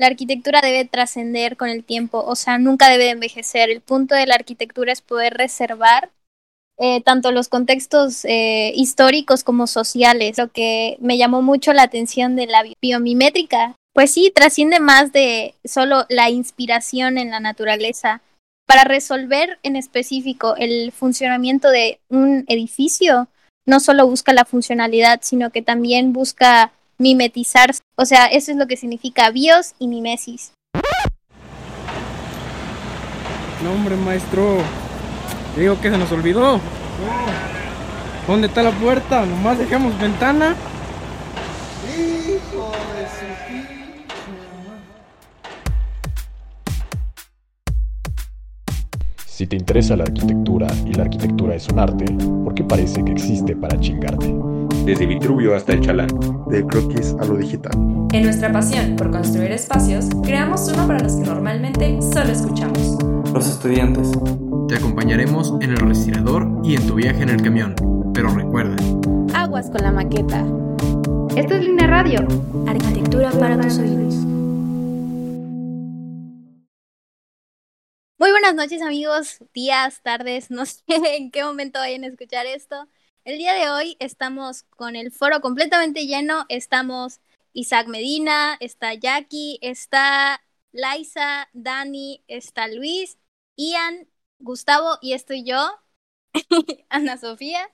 la arquitectura debe trascender con el tiempo, o sea, nunca debe envejecer. El punto de la arquitectura es poder reservar eh, tanto los contextos eh, históricos como sociales. Lo que me llamó mucho la atención de la biomimétrica, pues sí, trasciende más de solo la inspiración en la naturaleza. Para resolver en específico el funcionamiento de un edificio, no solo busca la funcionalidad, sino que también busca mimetizar. O sea, eso es lo que significa bios y mimesis. No, hombre, maestro. Digo que se nos olvidó. ¿Dónde está la puerta? Nomás dejamos ventana. Hijo de su Si te interesa la arquitectura y la arquitectura es un arte, ¿por qué parece que existe para chingarte? Desde Vitruvio hasta el Chalán. De croquis a lo digital. En nuestra pasión por construir espacios, creamos uno para los que normalmente solo escuchamos. Los estudiantes. Te acompañaremos en el respirador y en tu viaje en el camión. Pero recuerda. Aguas con la maqueta. Esto es Línea Radio. Arquitectura para tus oídos. Muy buenas noches amigos, días, tardes, no sé en qué momento vayan a escuchar esto. El día de hoy estamos con el foro completamente lleno. Estamos Isaac Medina, está Jackie, está Laisa, Dani, está Luis, Ian, Gustavo y estoy yo, Ana Sofía.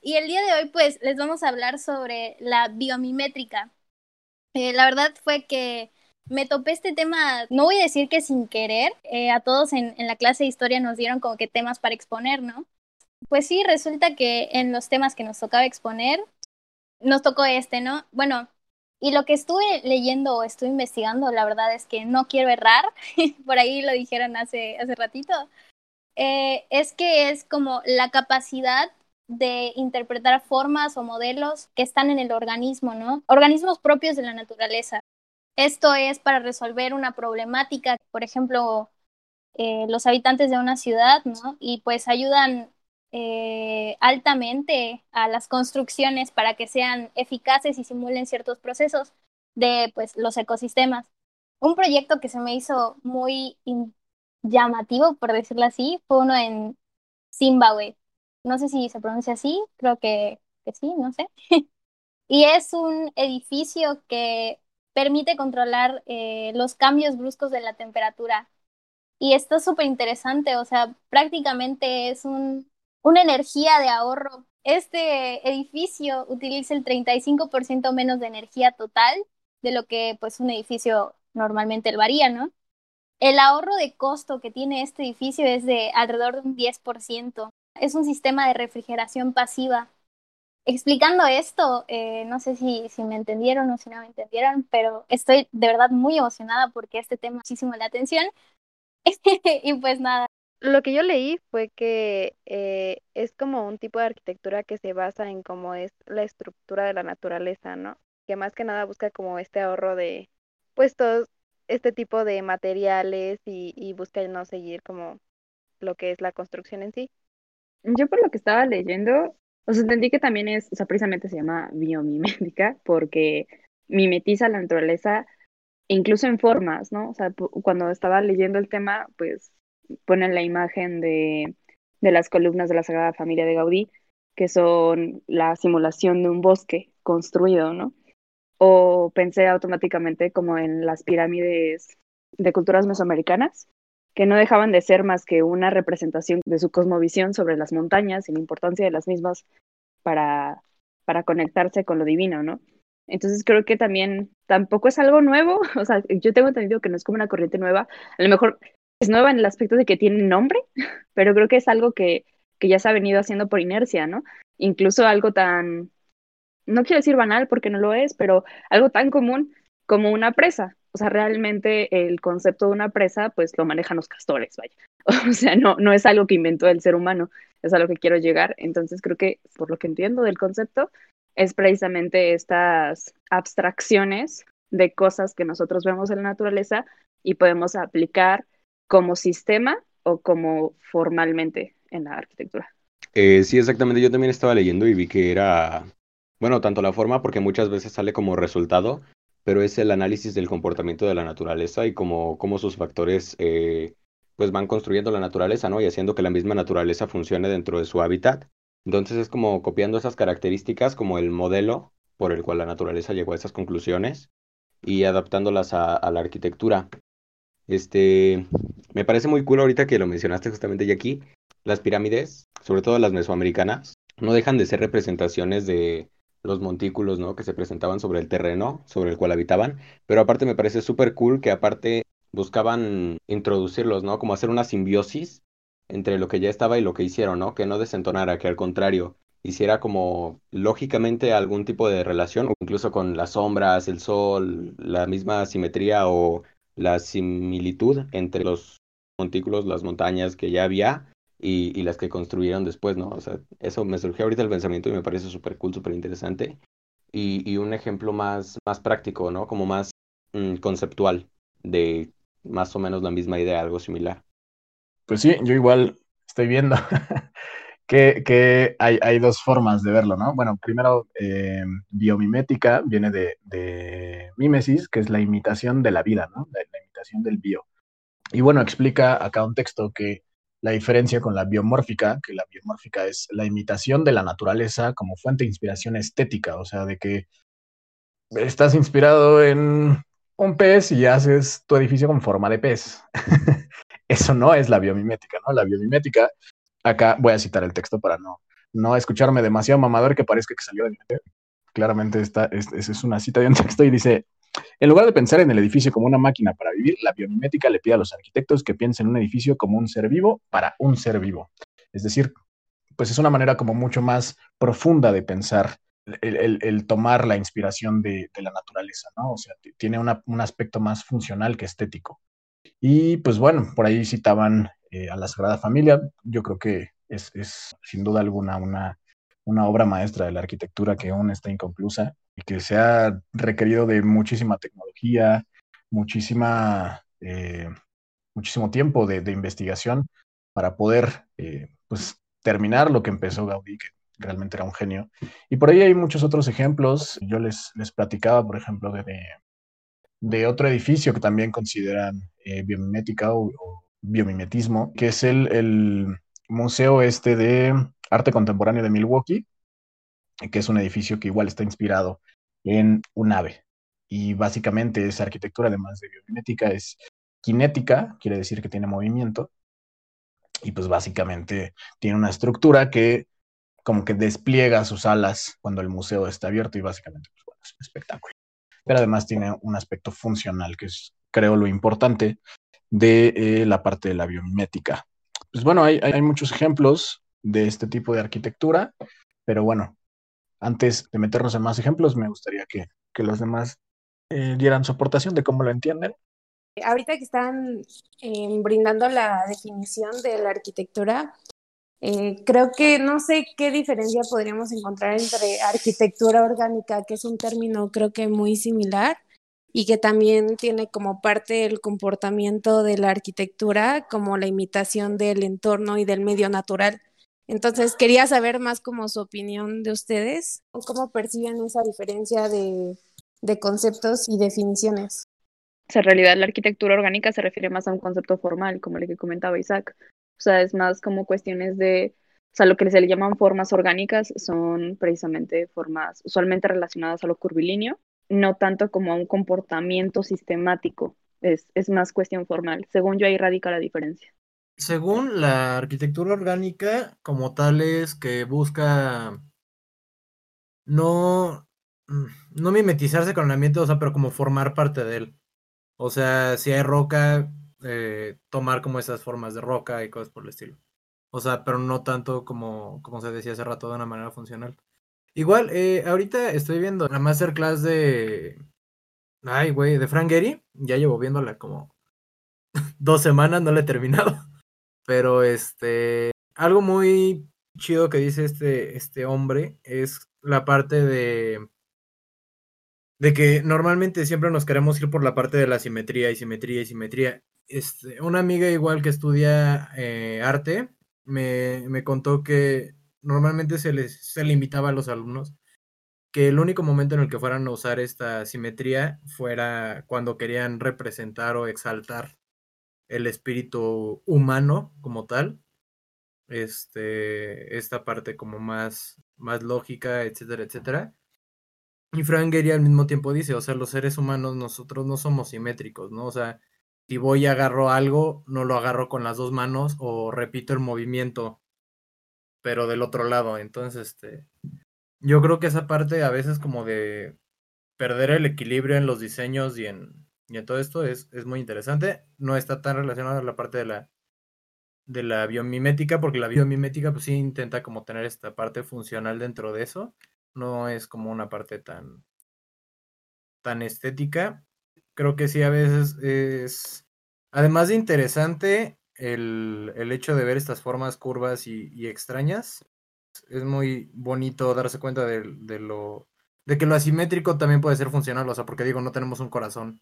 Y el día de hoy pues les vamos a hablar sobre la biomimétrica. Eh, la verdad fue que me topé este tema, no voy a decir que sin querer, eh, a todos en, en, la clase de historia nos dieron como que temas para exponer, ¿no? Pues sí, resulta que en los temas que nos tocaba exponer, nos tocó este, ¿no? Bueno, y lo que estuve leyendo o estuve investigando, la verdad es que no quiero errar, por ahí lo dijeron hace, hace ratito, eh, es que es como la capacidad de interpretar formas o modelos que están en el organismo, ¿no? Organismos propios de la naturaleza. Esto es para resolver una problemática, por ejemplo, eh, los habitantes de una ciudad, ¿no? Y pues ayudan eh, altamente a las construcciones para que sean eficaces y simulen ciertos procesos de pues, los ecosistemas. Un proyecto que se me hizo muy llamativo, por decirlo así, fue uno en Zimbabue. No sé si se pronuncia así, creo que, que sí, no sé. y es un edificio que permite controlar eh, los cambios bruscos de la temperatura. Y esto es súper interesante, o sea, prácticamente es un, una energía de ahorro. Este edificio utiliza el 35% menos de energía total de lo que pues un edificio normalmente lo haría, ¿no? El ahorro de costo que tiene este edificio es de alrededor de un 10%. Es un sistema de refrigeración pasiva explicando esto, eh, no sé si, si me entendieron o si no me entendieron, pero estoy de verdad muy emocionada porque este tema muchísimo la atención. y pues nada. Lo que yo leí fue que eh, es como un tipo de arquitectura que se basa en cómo es la estructura de la naturaleza, ¿no? Que más que nada busca como este ahorro de, pues, todo este tipo de materiales y, y busca no seguir como lo que es la construcción en sí. Yo por lo que estaba leyendo, o sea, entendí que también es, o sea, precisamente se llama biomimética porque mimetiza la naturaleza incluso en formas, ¿no? O sea, cuando estaba leyendo el tema, pues ponen la imagen de, de las columnas de la Sagrada Familia de Gaudí, que son la simulación de un bosque construido, ¿no? O pensé automáticamente como en las pirámides de culturas mesoamericanas, que no dejaban de ser más que una representación de su cosmovisión sobre las montañas y la importancia de las mismas para, para conectarse con lo divino, ¿no? Entonces creo que también tampoco es algo nuevo, o sea, yo tengo entendido que no es como una corriente nueva, a lo mejor es nueva en el aspecto de que tiene nombre, pero creo que es algo que, que ya se ha venido haciendo por inercia, ¿no? Incluso algo tan, no quiero decir banal porque no lo es, pero algo tan común como una presa, o sea, realmente el concepto de una presa, pues lo manejan los castores, vaya. O sea, no, no es algo que inventó el ser humano, es a lo que quiero llegar. Entonces creo que, por lo que entiendo del concepto, es precisamente estas abstracciones de cosas que nosotros vemos en la naturaleza y podemos aplicar como sistema o como formalmente en la arquitectura. Eh, sí, exactamente. Yo también estaba leyendo y vi que era, bueno, tanto la forma, porque muchas veces sale como resultado, pero es el análisis del comportamiento de la naturaleza y cómo, cómo sus factores eh, pues van construyendo la naturaleza, ¿no? Y haciendo que la misma naturaleza funcione dentro de su hábitat. Entonces es como copiando esas características como el modelo por el cual la naturaleza llegó a esas conclusiones y adaptándolas a, a la arquitectura. Este, me parece muy cool ahorita que lo mencionaste justamente y aquí, las pirámides, sobre todo las mesoamericanas, no dejan de ser representaciones de los montículos, ¿no? Que se presentaban sobre el terreno sobre el cual habitaban, pero aparte me parece súper cool que aparte buscaban introducirlos, ¿no? Como hacer una simbiosis entre lo que ya estaba y lo que hicieron, ¿no? Que no desentonara, que al contrario hiciera como lógicamente algún tipo de relación, o incluso con las sombras, el sol, la misma simetría o la similitud entre los montículos, las montañas que ya había y, las que construyeron después, ¿no? O sea, eso me surgió ahorita el pensamiento y me parece súper cool, súper interesante. Y, un ejemplo más, más práctico, ¿no? Como más mm, conceptual de más o menos la misma idea, algo similar. Pues sí, yo igual estoy viendo que, hay, dos formas de verlo, ¿no? Bueno, primero, eh, biomimética viene de, de, mímesis, que es la imitación de la vida, ¿no? La imitación del bio. Y bueno, explica acá un texto que la diferencia con la biomórfica, que la biomórfica es la imitación de la naturaleza como fuente de inspiración estética, o sea, de que estás inspirado en un pez y haces tu edificio con forma de pez. Eso no es la biomimética, ¿no? La biomimética, acá voy a citar el texto para no, no escucharme demasiado mamador que parezca que salió de mi mente. Claramente esta es, es una cita de un texto y dice, en lugar de pensar en el edificio como una máquina para vivir, la biomimética le pide a los arquitectos que piensen en un edificio como un ser vivo para un ser vivo. Es decir, pues es una manera como mucho más profunda de pensar el, tomar la inspiración de, la naturaleza, ¿no? O sea, tiene un aspecto más funcional que estético. Y pues bueno, por ahí citaban eh, a la Sagrada Familia, yo creo que es, sin duda alguna una, una obra maestra de la arquitectura que aún está inconclusa que se ha requerido de muchísima tecnología, muchísima, eh, muchísimo tiempo de, de, investigación para poder eh, pues, terminar lo que empezó Gaudí, que realmente era un genio. Y por ahí hay muchos otros ejemplos. Yo les, les platicaba, por ejemplo, de, de otro edificio que también consideran eh, biomimética o, o, biomimetismo, que es el, el Museo este de Arte Contemporáneo de Milwaukee, que es un edificio que igual está inspirado en un ave. Y básicamente esa arquitectura, además de biomimética, es cinética, quiere decir que tiene movimiento. Y pues básicamente tiene una estructura que como que despliega sus alas cuando el museo está abierto y básicamente pues, es un espectáculo. Pero además tiene un aspecto funcional, que es creo lo importante de eh, la parte de la biomimética. Pues bueno, hay, hay muchos ejemplos de este tipo de arquitectura, pero bueno, antes de meternos en más ejemplos, me gustaría que, que los demás eh, dieran su aportación de cómo lo entienden. Ahorita que están eh, brindando la definición de la arquitectura, eh, creo que no sé qué diferencia podríamos encontrar entre arquitectura orgánica, que es un término creo que muy similar y que también tiene como parte el comportamiento de la arquitectura, como la imitación del entorno y del medio natural. Entonces, quería saber más como su opinión de ustedes, o cómo perciben esa diferencia de, conceptos y definiciones. En realidad, la arquitectura orgánica se refiere más a un concepto formal, como el que comentaba Isaac. O sea, es más como cuestiones de, o sea, lo que se le llaman formas orgánicas son precisamente formas usualmente relacionadas a lo curvilíneo, no tanto como a un comportamiento sistemático, es, es más cuestión formal. Según yo, ahí radica la diferencia según la arquitectura orgánica, como tal es que busca no, mm, no mimetizarse con el ambiente, o sea, pero como formar parte de él. O sea, si hay roca, eh, tomar como esas formas de roca y cosas por el estilo. O sea, pero no tanto como, como se decía hace rato de una manera funcional. Igual, eh, ahorita estoy viendo la masterclass de... Ay, güey, de Frank Gehry. Ya llevo viéndola como dos semanas, no la he terminado. Pero este, algo muy chido que dice este, este hombre es la parte de, de que normalmente siempre nos queremos ir por la parte de la simetría y simetría y simetría. Este, una amiga igual que estudia eh, arte me, me, contó que normalmente se les se le invitaba a los alumnos que el único momento en el que fueran a usar esta simetría fuera cuando querían representar o exaltar el espíritu humano como tal, este, esta parte como más, más lógica, etcétera, etcétera. Y Frank al mismo tiempo dice, o sea, los seres humanos nosotros no somos simétricos, ¿no? O sea, si voy y agarro algo, no lo agarro con las dos manos o repito el movimiento, pero del otro lado. Entonces, este, yo creo que esa parte a veces como de perder el equilibrio en los diseños y en, y en todo esto es, es muy interesante. No está tan relacionado a la parte de la de la biomimética, porque la biomimética pues sí intenta como tener esta parte funcional dentro de eso, no es como una parte tan tan estética. Creo que sí a veces es, además de interesante, el, el hecho de ver estas formas curvas y, y extrañas, es muy bonito darse cuenta de, de, lo de que lo asimétrico también puede ser funcional, o sea, porque digo, no tenemos un corazón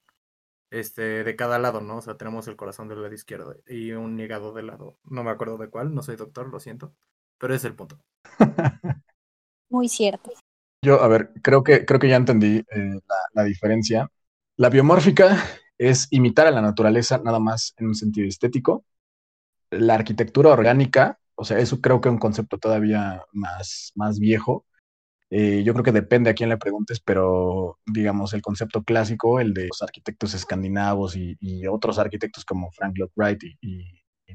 este, de cada lado, ¿no? O sea, tenemos el corazón del lado izquierdo y un hígado del lado, no me acuerdo de cuál, no soy doctor, lo siento, pero es el punto. Muy cierto. Yo, a ver, creo que, creo que ya entendí eh, la, la, diferencia. La biomórfica es imitar a la naturaleza nada más en un sentido estético. La arquitectura orgánica, o sea, eso creo que es un concepto todavía más, más viejo, eh, yo creo que depende a quién le preguntes, pero digamos, el concepto clásico, el de los arquitectos escandinavos y, otros arquitectos como Frank Lloyd Wright y,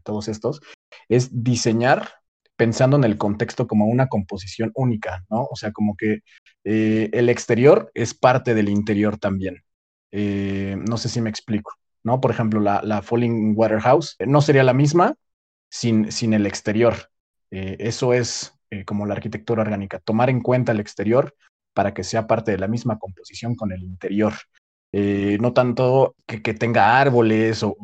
todos estos, es diseñar pensando en el contexto como una composición única, ¿no? O sea, como que eh, el exterior es parte del interior también. Eh, no sé si me explico, ¿no? Por ejemplo, la, Falling Waterhouse no sería la misma sin, sin el exterior. eso es eh, como la arquitectura orgánica, tomar en cuenta el exterior para que sea parte de la misma composición con el interior. Eh, no tanto que, tenga árboles o,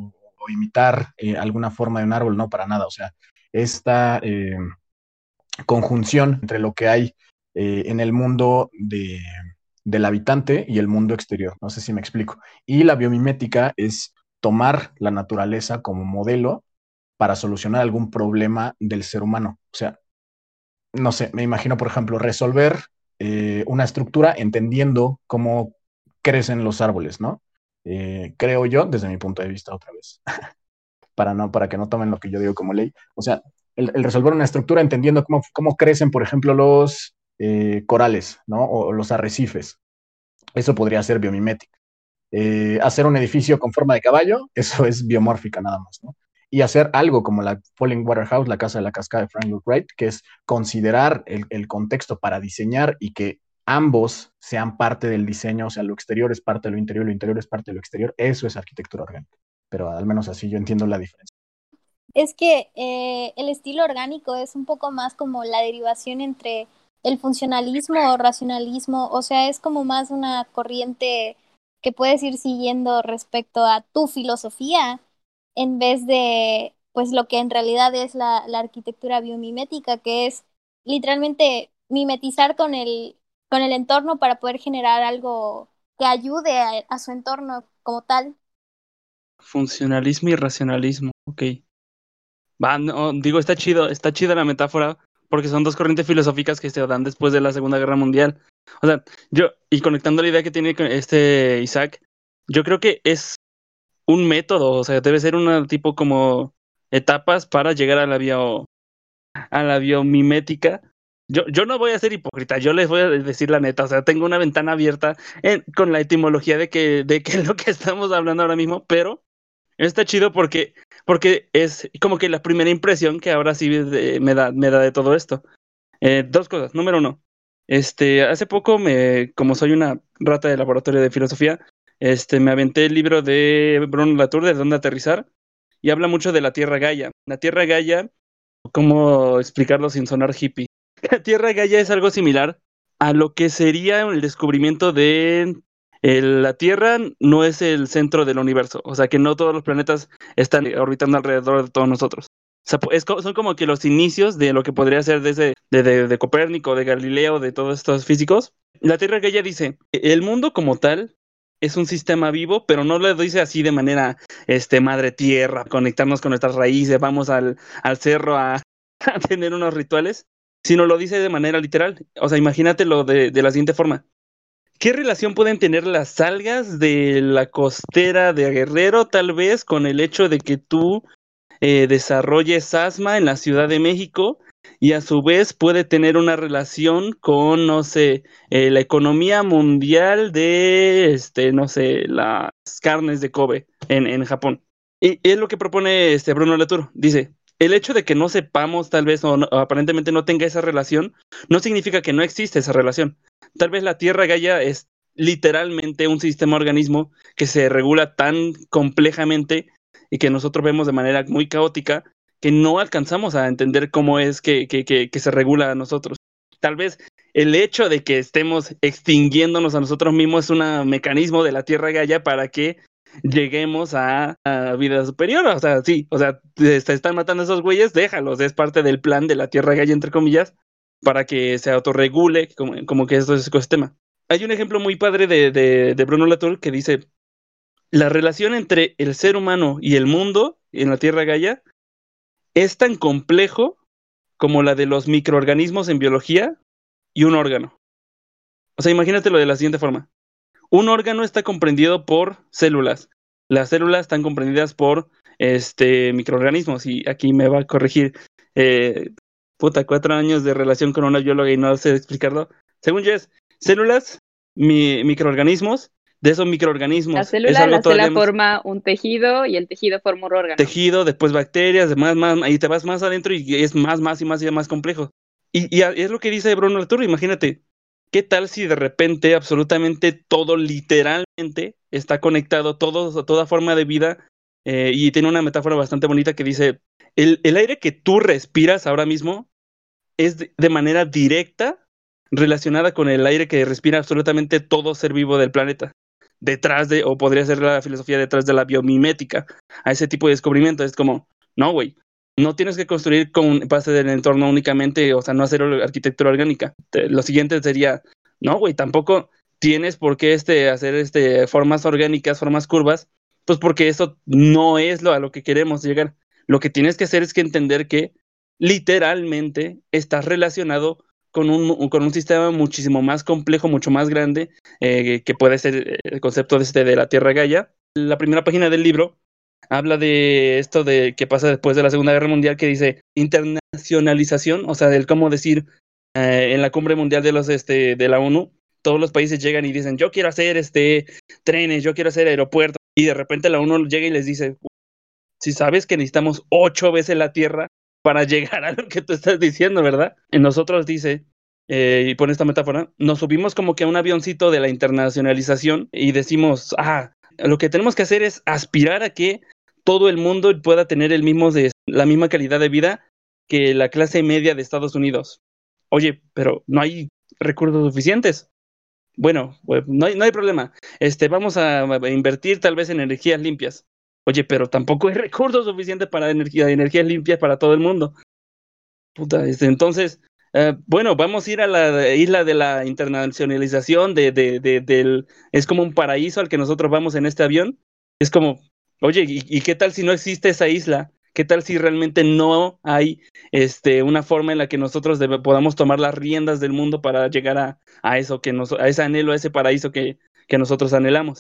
imitar eh, alguna forma de un árbol, no para nada. O sea, esta conjunción entre lo que hay en el mundo de, del habitante y el mundo exterior. No sé si me explico. Y la biomimética es tomar la naturaleza como modelo para solucionar algún problema del ser humano. O sea, no sé, me imagino, por ejemplo, resolver eh, una estructura entendiendo cómo crecen los árboles, ¿no? Eh, creo yo, desde mi punto de vista, otra vez, para, no, para que no tomen lo que yo digo como ley. O sea, el, resolver una estructura entendiendo cómo, cómo crecen, por ejemplo, los eh, corales, ¿no? O, o, los arrecifes. Eso podría ser biomimética. Eh, hacer un edificio con forma de caballo, eso es biomórfica nada más, ¿no? Y hacer algo como la Falling Waterhouse, la casa de la cascada de Frank Lloyd Wright, que es considerar el, el, contexto para diseñar y que ambos sean parte del diseño, o sea, lo exterior es parte de lo interior, lo interior es parte de lo exterior, eso es arquitectura orgánica. Pero al menos así yo entiendo la diferencia. Es que eh, el estilo orgánico es un poco más como la derivación entre el funcionalismo o racionalismo, o sea, es como más una corriente que puedes ir siguiendo respecto a tu filosofía en vez de pues lo que en realidad es la, la, arquitectura biomimética, que es literalmente mimetizar con el, con el entorno para poder generar algo que ayude a, su entorno como tal. Funcionalismo y racionalismo, ok. Va, no, digo, está chido, está chida la metáfora, porque son dos corrientes filosóficas que se dan después de la Segunda Guerra Mundial. O sea, yo, y conectando la idea que tiene este Isaac, yo creo que es un método, o sea, debe ser un tipo como etapas para llegar a la bio, a la biomimética. Yo, yo no voy a ser hipócrita, yo les voy a decir la neta, o sea, tengo una ventana abierta con la etimología de que, de que es lo que estamos hablando ahora mismo, pero está chido porque, porque es como que la primera impresión que ahora sí de, me, da, me da de todo esto. Eh, dos cosas. Número uno, este, hace poco, me, como soy una rata de laboratorio de filosofía, este, me aventé el libro de Bruno Latour, de dónde aterrizar, y habla mucho de la Tierra Gaia. La Tierra Gaia, ¿cómo explicarlo sin sonar hippie? La Tierra Gaia es algo similar a lo que sería el descubrimiento de la Tierra no es el centro del universo, o sea que no todos los planetas están orbitando alrededor de todos nosotros. Son como que los inicios de lo que podría ser desde de, de, de Copérnico, de Galileo, de todos estos físicos. La Tierra Gaia dice, el mundo como tal es un sistema vivo, pero no lo dice así de manera este, madre tierra, conectarnos con nuestras raíces, vamos al, al cerro a, a, tener unos rituales, sino lo dice de manera literal. O sea, imagínatelo de, de la siguiente forma. ¿Qué relación pueden tener las algas de la costera de Guerrero, tal vez, con el hecho de que tú eh, desarrolles asma en la Ciudad de México y a su vez puede tener una relación con, no sé, eh, la economía mundial de, este, no sé, las carnes de Kobe en, en Japón? Y es lo que propone este Bruno Latour. Dice, el hecho de que no sepamos, tal vez, o aparentemente no tenga esa relación, no significa que no existe esa relación. Tal vez la Tierra Gaia es literalmente un sistema organismo que se regula tan complejamente y que nosotros vemos de manera muy caótica que no alcanzamos a entender cómo es que, que, que, que se regula a nosotros. Tal vez el hecho de que estemos extinguiéndonos a nosotros mismos es un mecanismo de la Tierra Gaia para que lleguemos a, a vida superior. O sea, sí, o sea, te- se están matando esos güeyes, déjalos, es parte del plan de la Tierra Gaia, entre comillas, para que se autorregule como, como que esto es ecosistema. Hay un ejemplo muy padre de, de, de Bruno Latour que dice, la relación entre el ser humano y el mundo en la Tierra Gaia es tan complejo como la de los microorganismos en biología y un órgano. O sea, imagínatelo de la siguiente forma. Un órgano está comprendido por células. Las células están comprendidas por este, microorganismos. Y aquí me va a corregir. eh, puta, cuatro años de relación con una bióloga y no sé explicarlo. Según yo es células, mi- microorganismos. De esos microorganismos. La es célula, la célula más- forma un tejido y el tejido forma un órgano. tejido, después bacterias, demás, más, y te vas más adentro y es más, más y más y más complejo. Y, es lo que dice Bruno Latour, imagínate, ¿qué tal si de repente absolutamente todo literalmente está conectado, todo, toda forma de vida, eh, y tiene una metáfora bastante bonita que dice, el, el aire que tú respiras ahora mismo es de, de manera directa relacionada con el aire que respira absolutamente todo ser vivo del planeta detrás de, o podría ser la filosofía detrás de la biomimética, a ese tipo de descubrimiento. Es como, no, güey, no tienes que construir con base del entorno únicamente, o sea, no hacer arquitectura orgánica. Lo siguiente sería, no, güey, tampoco tienes por qué este, hacer este, formas orgánicas, formas curvas, pues porque eso no es lo a lo que queremos llegar. Lo que tienes que hacer es que entender que literalmente estás relacionado con un, con un sistema muchísimo más complejo, mucho más grande, eh, que puede ser eh, el concepto de, este, de la Tierra Gaia. La primera página del libro habla de esto de que pasa después de la Segunda Guerra Mundial, que dice internacionalización, o sea, del cómo decir eh, en la cumbre mundial de los este de la ONU, todos los países llegan y dicen, yo quiero hacer este trenes, yo quiero hacer aeropuertos, y de repente la ONU llega y les dice, si sabes que necesitamos ocho veces la Tierra para llegar a lo que tú estás diciendo, ¿verdad? Y nosotros dice, eh, y pone esta metáfora, nos subimos como que a un avioncito de la internacionalización y decimos, ah, lo que tenemos que hacer es aspirar a que todo el mundo pueda tener el mismo de, la misma calidad de vida que la clase media de Estados Unidos. Oye, pero no hay recursos suficientes. Bueno, pues, no hay, no hay problema. Este, vamos a invertir tal vez en energías limpias. Oye, pero tampoco hay recursos suficientes para energía, energías limpias para todo el mundo. Puta, este, entonces, eh, bueno, vamos a ir a la isla de la internacionalización, de, de, de- del, es como un paraíso al que nosotros vamos en este avión. Es como, oye, ¿y, qué tal si no existe esa isla? ¿Qué tal si realmente no hay este, una forma en la que nosotros podamos tomar las riendas del mundo para llegar a, a eso que nos, a ese anhelo, a ese paraíso que, que nosotros anhelamos?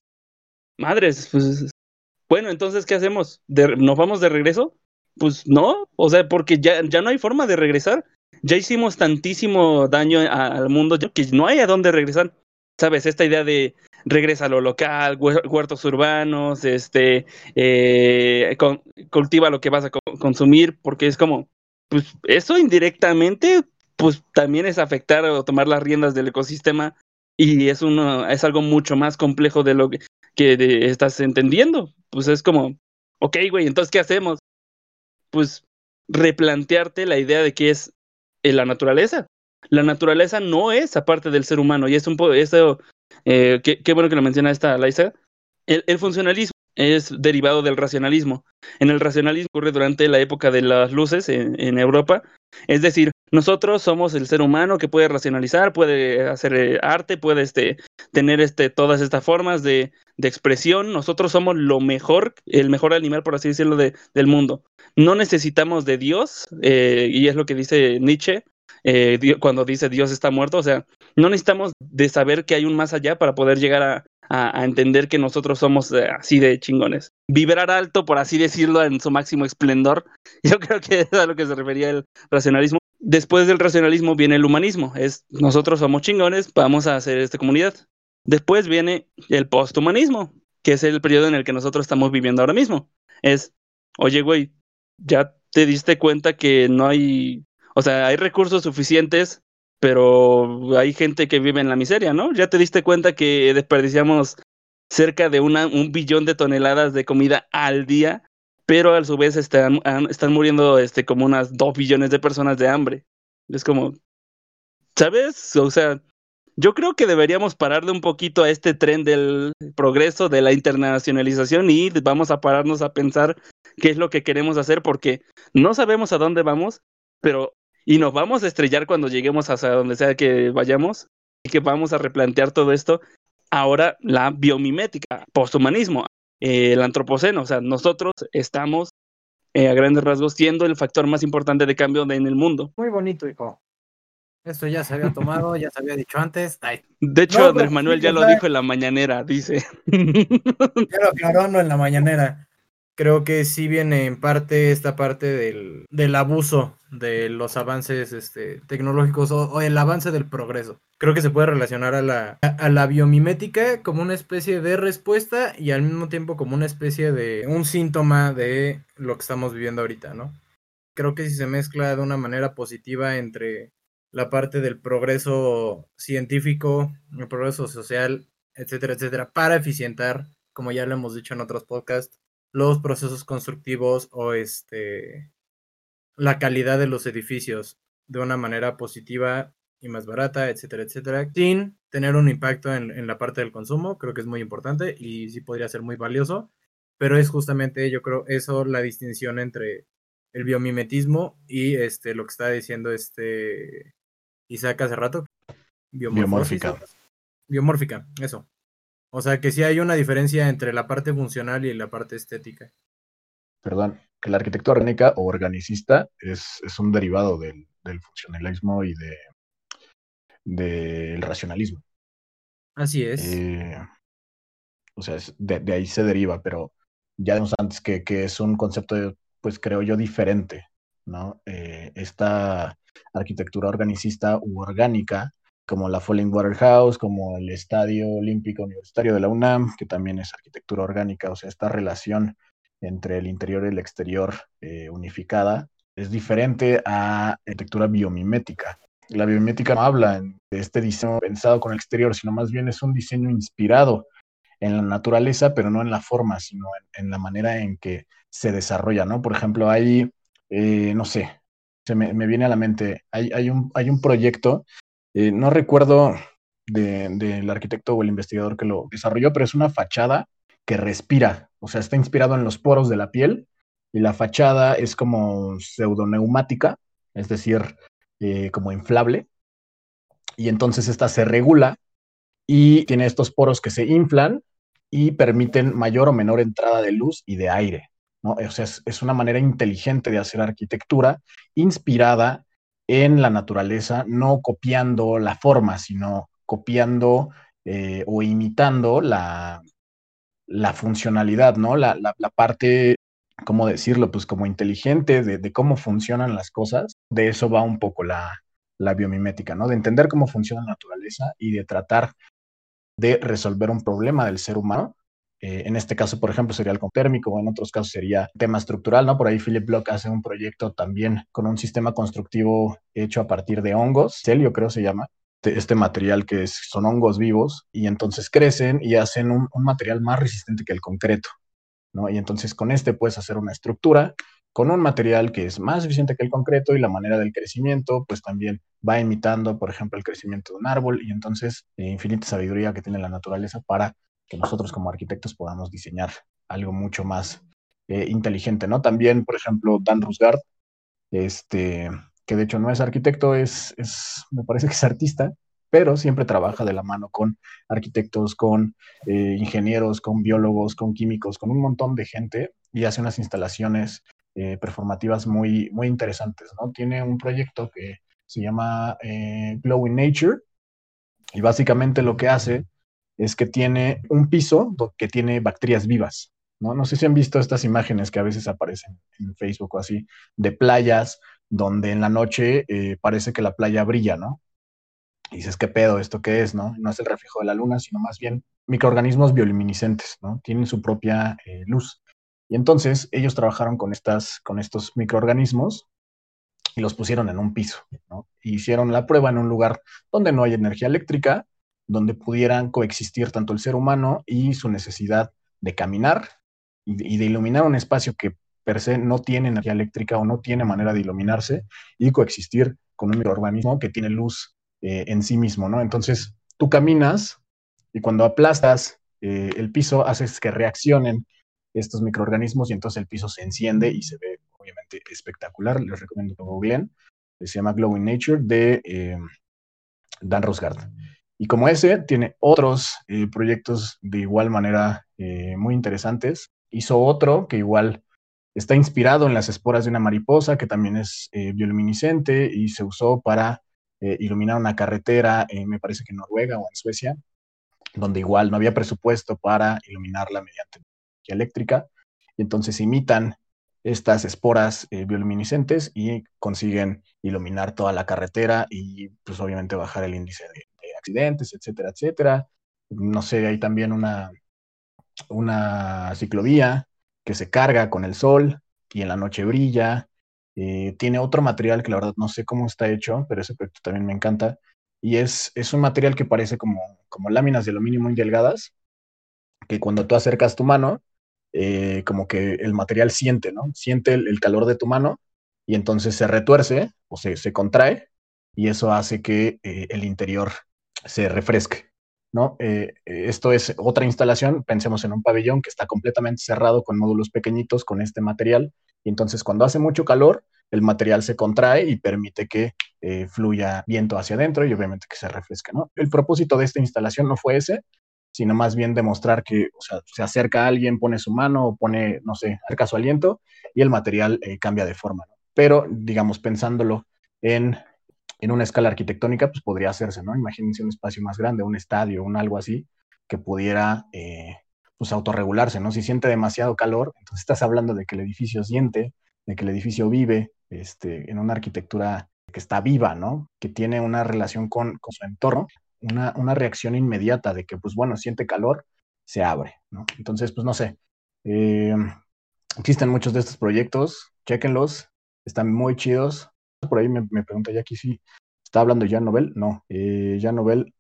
Madres, pues bueno, entonces, ¿qué hacemos? ¿De- ¿Nos vamos de regreso? Pues no, o sea, porque ya, ya no hay forma de regresar. Ya hicimos tantísimo daño al mundo que no hay a dónde regresar. ¿Sabes? Esta idea de regresa a lo local, huer- huertos urbanos, este, eh, cultiva lo que vas a co- consumir, porque es como, pues eso indirectamente, pues también es afectar o tomar las riendas del ecosistema y es, uno, es algo mucho más complejo de lo que, que estás entendiendo. Pues es como, ok, güey, entonces, ¿qué hacemos? Pues replantearte la idea de que es eh, la naturaleza. La naturaleza no es aparte del ser humano y es un poco, eso, eh, qué, qué bueno que lo menciona esta Laisa. El, el funcionalismo es derivado del racionalismo. En el racionalismo ocurre durante la época de las luces en, Europa. Es decir, nosotros somos el ser humano que puede racionalizar, puede hacer eh, arte, puede este, tener este, todas estas formas de, de expresión. Nosotros somos lo mejor, el mejor animal, por así decirlo, de- del mundo. No necesitamos de Dios, eh, y es lo que dice Nietzsche. eh, cuando dice Dios está muerto, o sea, no necesitamos de saber que hay un más allá para poder llegar a, a- a entender que nosotros somos eh, así de chingones. Vibrar alto, por así decirlo, en su máximo esplendor. Yo creo que es a lo que se refería el racionalismo. Después del racionalismo viene el humanismo, es nosotros somos chingones, vamos a hacer esta comunidad. Después viene el posthumanismo, que es el periodo en el que nosotros estamos viviendo ahora mismo. Es, oye, güey, ya te diste cuenta que no hay, o sea, hay recursos suficientes, pero hay gente que vive en la miseria, ¿no? Ya te diste cuenta que desperdiciamos cerca de un billón de toneladas de comida al día, pero a su vez están, están muriendo este, como unas dos billones de personas de hambre. Es como, ¿sabes? O sea, yo creo que deberíamos pararle un poquito a este tren del progreso, de la internacionalización y vamos a pararnos a pensar qué es lo que queremos hacer porque no sabemos a dónde vamos, pero y nos vamos a estrellar cuando lleguemos hasta donde sea que vayamos y que vamos a replantear todo esto. Ahora la biomimética, posthumanismo, eh, el antropoceno, o sea, nosotros estamos eh, a grandes rasgos siendo el factor más importante de cambio de- en el mundo. Muy bonito, hijo. Esto ya se había tomado, ya se había dicho antes. Ay, De hecho, No, Andrés pero Manuel sí, ya lo dijo en la mañanera, dice. ya lo aclaró no en la mañanera. Creo que sí viene en parte esta parte del, del abuso de los avances este, tecnológicos o, el avance del progreso. Creo que se puede relacionar a la, a la biomimética como una especie de respuesta y al mismo tiempo como una especie de un síntoma de lo que estamos viviendo ahorita, ¿no? Creo que si se mezcla de una manera positiva entre la parte del progreso científico, el progreso social, etcétera, etcétera, para eficientar, como ya lo hemos dicho en otros podcasts, los procesos constructivos o este la calidad de los edificios de una manera positiva y más barata, etcétera, etcétera, sin tener un impacto en, en la parte del consumo, creo que es muy importante y sí podría ser muy valioso, pero es justamente, yo creo, eso la distinción entre el biomimetismo y este lo que está diciendo este Isaac hace rato. Biomórfica. Biomórfica, eso. O sea que sí hay una diferencia entre la parte funcional y la parte estética. Perdón, que la arquitectura orgánica o organicista es, es un derivado del, del funcionalismo y de, del racionalismo. Así es. Eh, o sea, es- de, de ahí se deriva, pero ya vimos antes que, que es un concepto, pues creo yo, diferente, ¿no? Eh, esta arquitectura organicista u orgánica, como la Falling Waterhouse, como el Estadio Olímpico Universitario de la UNAM, que también es arquitectura orgánica, o sea, esta relación entre el interior y el exterior eh, unificada, es diferente a arquitectura biomimética. La biomimética no habla de este diseño pensado con el exterior, sino más bien es un diseño inspirado en la naturaleza, pero no en la forma, sino en, la manera en que se desarrolla, ¿no? Por ejemplo, hay, eh, no sé, se me, viene a la mente, hay, un, hay un proyecto, eh, no recuerdo de- del arquitecto o el investigador que lo desarrolló, pero es una fachada que respira, o sea, está inspirado en los poros de la piel y la fachada es como pseudoneumática, es decir, eh, como inflable, y entonces esta se regula y tiene estos poros que se inflan y permiten mayor o menor entrada de luz y de aire. ¿no? O sea, es, es una manera inteligente de hacer arquitectura inspirada en la naturaleza, no copiando la forma, sino copiando eh, o imitando la, la funcionalidad, ¿no? La, la, parte, ¿cómo decirlo? Pues como inteligente de, de, cómo funcionan las cosas. De eso va un poco la, la biomimética, ¿no? De entender cómo funciona la naturaleza y de tratar de resolver un problema del ser humano. Eh, en este caso, por ejemplo, sería el térmico, o en otros casos sería tema estructural, ¿no? Por ahí Philip Block hace un proyecto también con un sistema constructivo hecho a partir de hongos, celio creo se llama, este material que son hongos vivos y entonces crecen y hacen un, un, material más resistente que el concreto, ¿no? Y entonces con este puedes hacer una estructura con un material que es más eficiente que el concreto y la manera del crecimiento pues también va imitando, por ejemplo, el crecimiento de un árbol y entonces eh, infinita sabiduría que tiene la naturaleza para que nosotros como arquitectos podamos diseñar algo mucho más eh, inteligente, ¿no? También, por ejemplo, Dan Rusgard, este, que de hecho no es arquitecto, es, me parece que es artista, pero siempre trabaja de la mano con arquitectos, con eh, ingenieros, con biólogos, con químicos, con un montón de gente y hace unas instalaciones eh, performativas muy, muy interesantes, ¿no? Tiene un proyecto que se llama eh, Glowing Nature, y básicamente lo que hace es que tiene un piso que tiene bacterias vivas, ¿no? No sé si han visto estas imágenes que a veces aparecen en Facebook o así, de playas donde en la noche eh, parece que la playa brilla, ¿no? Y dices, ¿qué pedo? ¿Esto qué es, no? No es el reflejo de la luna, sino más bien microorganismos bioluminiscentes, ¿no? Tienen su propia eh, luz. Y entonces ellos trabajaron con, estas, con estos microorganismos y los pusieron en un piso, ¿no? hicieron la prueba en un lugar donde no hay energía eléctrica, donde pudieran coexistir tanto el ser humano y su necesidad de caminar y, de iluminar un espacio que per se no tiene energía eléctrica o no tiene manera de iluminarse y coexistir con un microorganismo que tiene luz eh, en sí mismo, ¿no? Entonces, tú caminas y cuando aplastas eh, el piso, haces que reaccionen estos microorganismos y entonces el piso se enciende y se ve obviamente espectacular. Les recomiendo que googleen. Se llama Glowing Nature de eh, Dan Rosgard. Y como ese, tiene otros eh, proyectos de igual manera eh, muy interesantes. Hizo otro que igual está inspirado en las esporas de una mariposa, que también es bioluminiscente y se usó para iluminar una carretera, me parece que en Noruega o en Suecia, donde igual no había presupuesto para iluminarla mediante eléctrica, y entonces imitan estas esporas eh, bioluminiscentes y consiguen iluminar toda la carretera y pues obviamente bajar el índice de, accidentes, etcétera, etcétera. No sé, hay también una, una ciclovía que se carga con el sol y en la noche brilla. Eh, tiene otro material que la verdad no sé cómo está hecho, pero ese proyecto también me encanta. Y es, es un material que parece como, como láminas de aluminio muy delgadas, que cuando tú acercas tu mano, eh, como que el material siente, ¿no? Siente el, calor de tu mano y entonces se retuerce o se, se contrae y eso hace que eh, el interior se refresque, ¿no? Eh, esto es otra instalación, pensemos en un pabellón que está completamente cerrado con módulos pequeñitos con este material y entonces cuando hace mucho calor, el material se contrae y permite que fluya viento hacia adentro y obviamente que se refresque, ¿no? El propósito de esta instalación no fue ese, sino más bien demostrar que o sea, se acerca alguien, pone su mano pone, no sé, acerca su aliento y el material eh, cambia de forma. ¿no? Pero, digamos, pensándolo en, en, una escala arquitectónica, pues podría hacerse, ¿no? Imagínense un espacio más grande, un estadio, un algo así, que pudiera, eh, pues, autorregularse, ¿no? Si siente demasiado calor, entonces estás hablando de que el edificio siente, de que el edificio vive, este, en una arquitectura que está viva, ¿no? Que tiene una relación con, con su entorno una, reacción inmediata de que, pues bueno, siente calor, se abre, ¿no? Entonces, pues no sé. Eh, existen muchos de estos proyectos, chequenlos, están muy chidos. Por ahí me, me pregunta Jackie si está hablando Jan Nobel. No, eh, Jan Nobel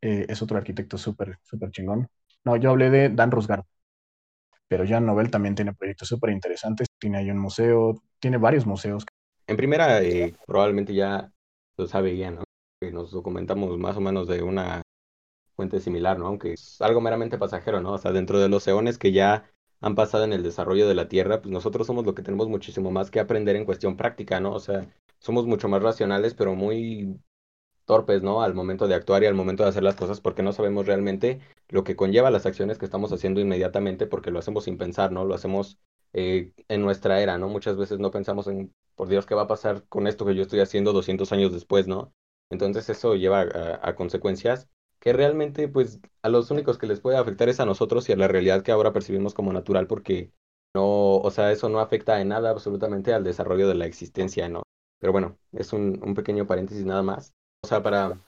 eh, es otro arquitecto súper, súper chingón. No, yo hablé de Dan Rosgard, pero Jan Nobel también tiene proyectos súper interesantes. Tiene ahí un museo, tiene varios museos. En primera, probablemente ya lo sabe ya, ¿no? nos documentamos más o menos de una fuente similar, ¿no? Aunque es algo meramente pasajero, ¿no? O sea, dentro de los eones que ya han pasado en el desarrollo de la Tierra, pues nosotros somos lo que tenemos muchísimo más que aprender en cuestión práctica, ¿no? O sea, somos mucho más racionales, pero muy torpes, ¿no? Al momento de actuar y al momento de hacer las cosas, porque no sabemos realmente lo que conlleva las acciones que estamos haciendo inmediatamente, porque lo hacemos sin pensar, ¿no? Lo hacemos eh, en nuestra era, ¿no? Muchas veces no pensamos en, por Dios, ¿qué va a pasar con esto que yo estoy haciendo 200 años después, ¿no? Entonces eso lleva a, consecuencias que realmente pues a los únicos que les puede afectar es a nosotros y a la realidad que ahora percibimos como natural porque no, o sea, eso no afecta en nada absolutamente al desarrollo de la existencia, ¿no? Pero bueno, es un, un pequeño paréntesis nada más. O sea, para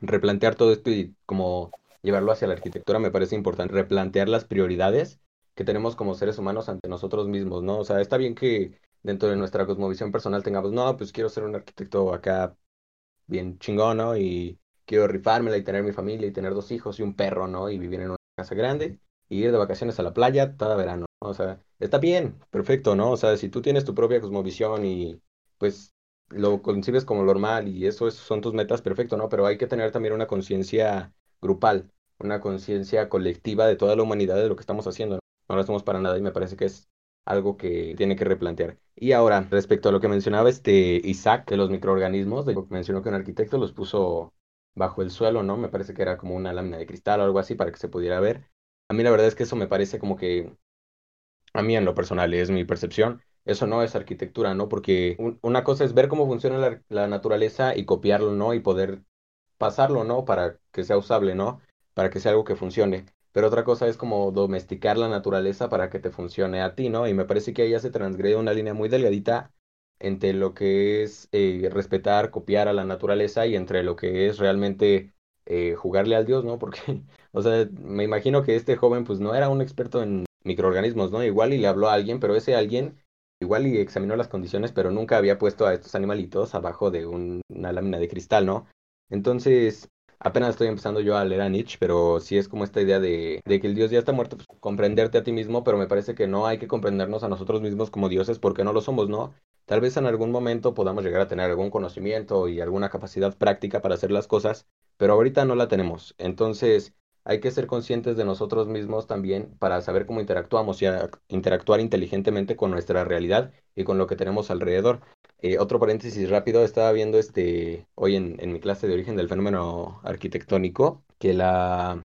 replantear todo esto y como llevarlo hacia la arquitectura me parece importante replantear las prioridades que tenemos como seres humanos ante nosotros mismos, ¿no? O sea, está bien que dentro de nuestra cosmovisión personal tengamos, no, pues quiero ser un arquitecto acá bien chingón, ¿no? Y quiero rifármela y tener mi familia y tener dos hijos y un perro, ¿no? Y vivir en una casa grande y ir de vacaciones a la playa todo verano, ¿no? O sea, está bien, perfecto, ¿no? O sea, si tú tienes tu propia cosmovisión y pues lo concibes como normal y eso son tus metas, perfecto, ¿no? Pero hay que tener también una conciencia grupal, una conciencia colectiva de toda la humanidad de lo que estamos haciendo, ¿no? No lo hacemos para nada y me parece que es algo que tiene que replantear. Y ahora, respecto a lo que mencionaba este Isaac de los microorganismos, de, mencionó que un arquitecto los puso bajo el suelo, ¿no? Me parece que era como una lámina de cristal o algo así para que se pudiera ver. A mí la verdad es que eso me parece como que, a mí en lo personal, es mi percepción, eso no es arquitectura, ¿no? Porque un- una cosa es ver cómo funciona la, la naturaleza y copiarlo, ¿no? Y poder pasarlo, ¿no? Para que sea usable, ¿no? Para que sea algo que funcione. Pero otra cosa es como domesticar la naturaleza para que te funcione a ti, ¿no? Y me parece que ahí ya se transgrede una línea muy delgadita entre lo que es eh, respetar, copiar a la naturaleza y entre lo que es realmente eh, jugarle al Dios, ¿no? Porque, o sea, me imagino que este joven pues no era un experto en microorganismos, ¿no? Igual y le habló a alguien, pero ese alguien igual y examinó las condiciones, pero nunca había puesto a estos animalitos abajo de un- una lámina de cristal, ¿no? Entonces, apenas estoy empezando yo a leer a Nietzsche, pero sí es como esta idea de, de que el Dios ya está muerto, pues, comprenderte a ti mismo, pero me parece que no hay que comprendernos a nosotros mismos como dioses porque no lo somos, ¿no? Tal vez en algún momento podamos llegar a tener algún conocimiento y alguna capacidad práctica para hacer las cosas, pero ahorita no la tenemos. Entonces, hay que ser conscientes de nosotros mismos también para saber cómo interactuamos y interactuar inteligentemente con nuestra realidad y con lo que tenemos alrededor. Eh, otro paréntesis rápido, estaba viendo este hoy en, mi clase de origen del fenómeno arquitectónico, que la,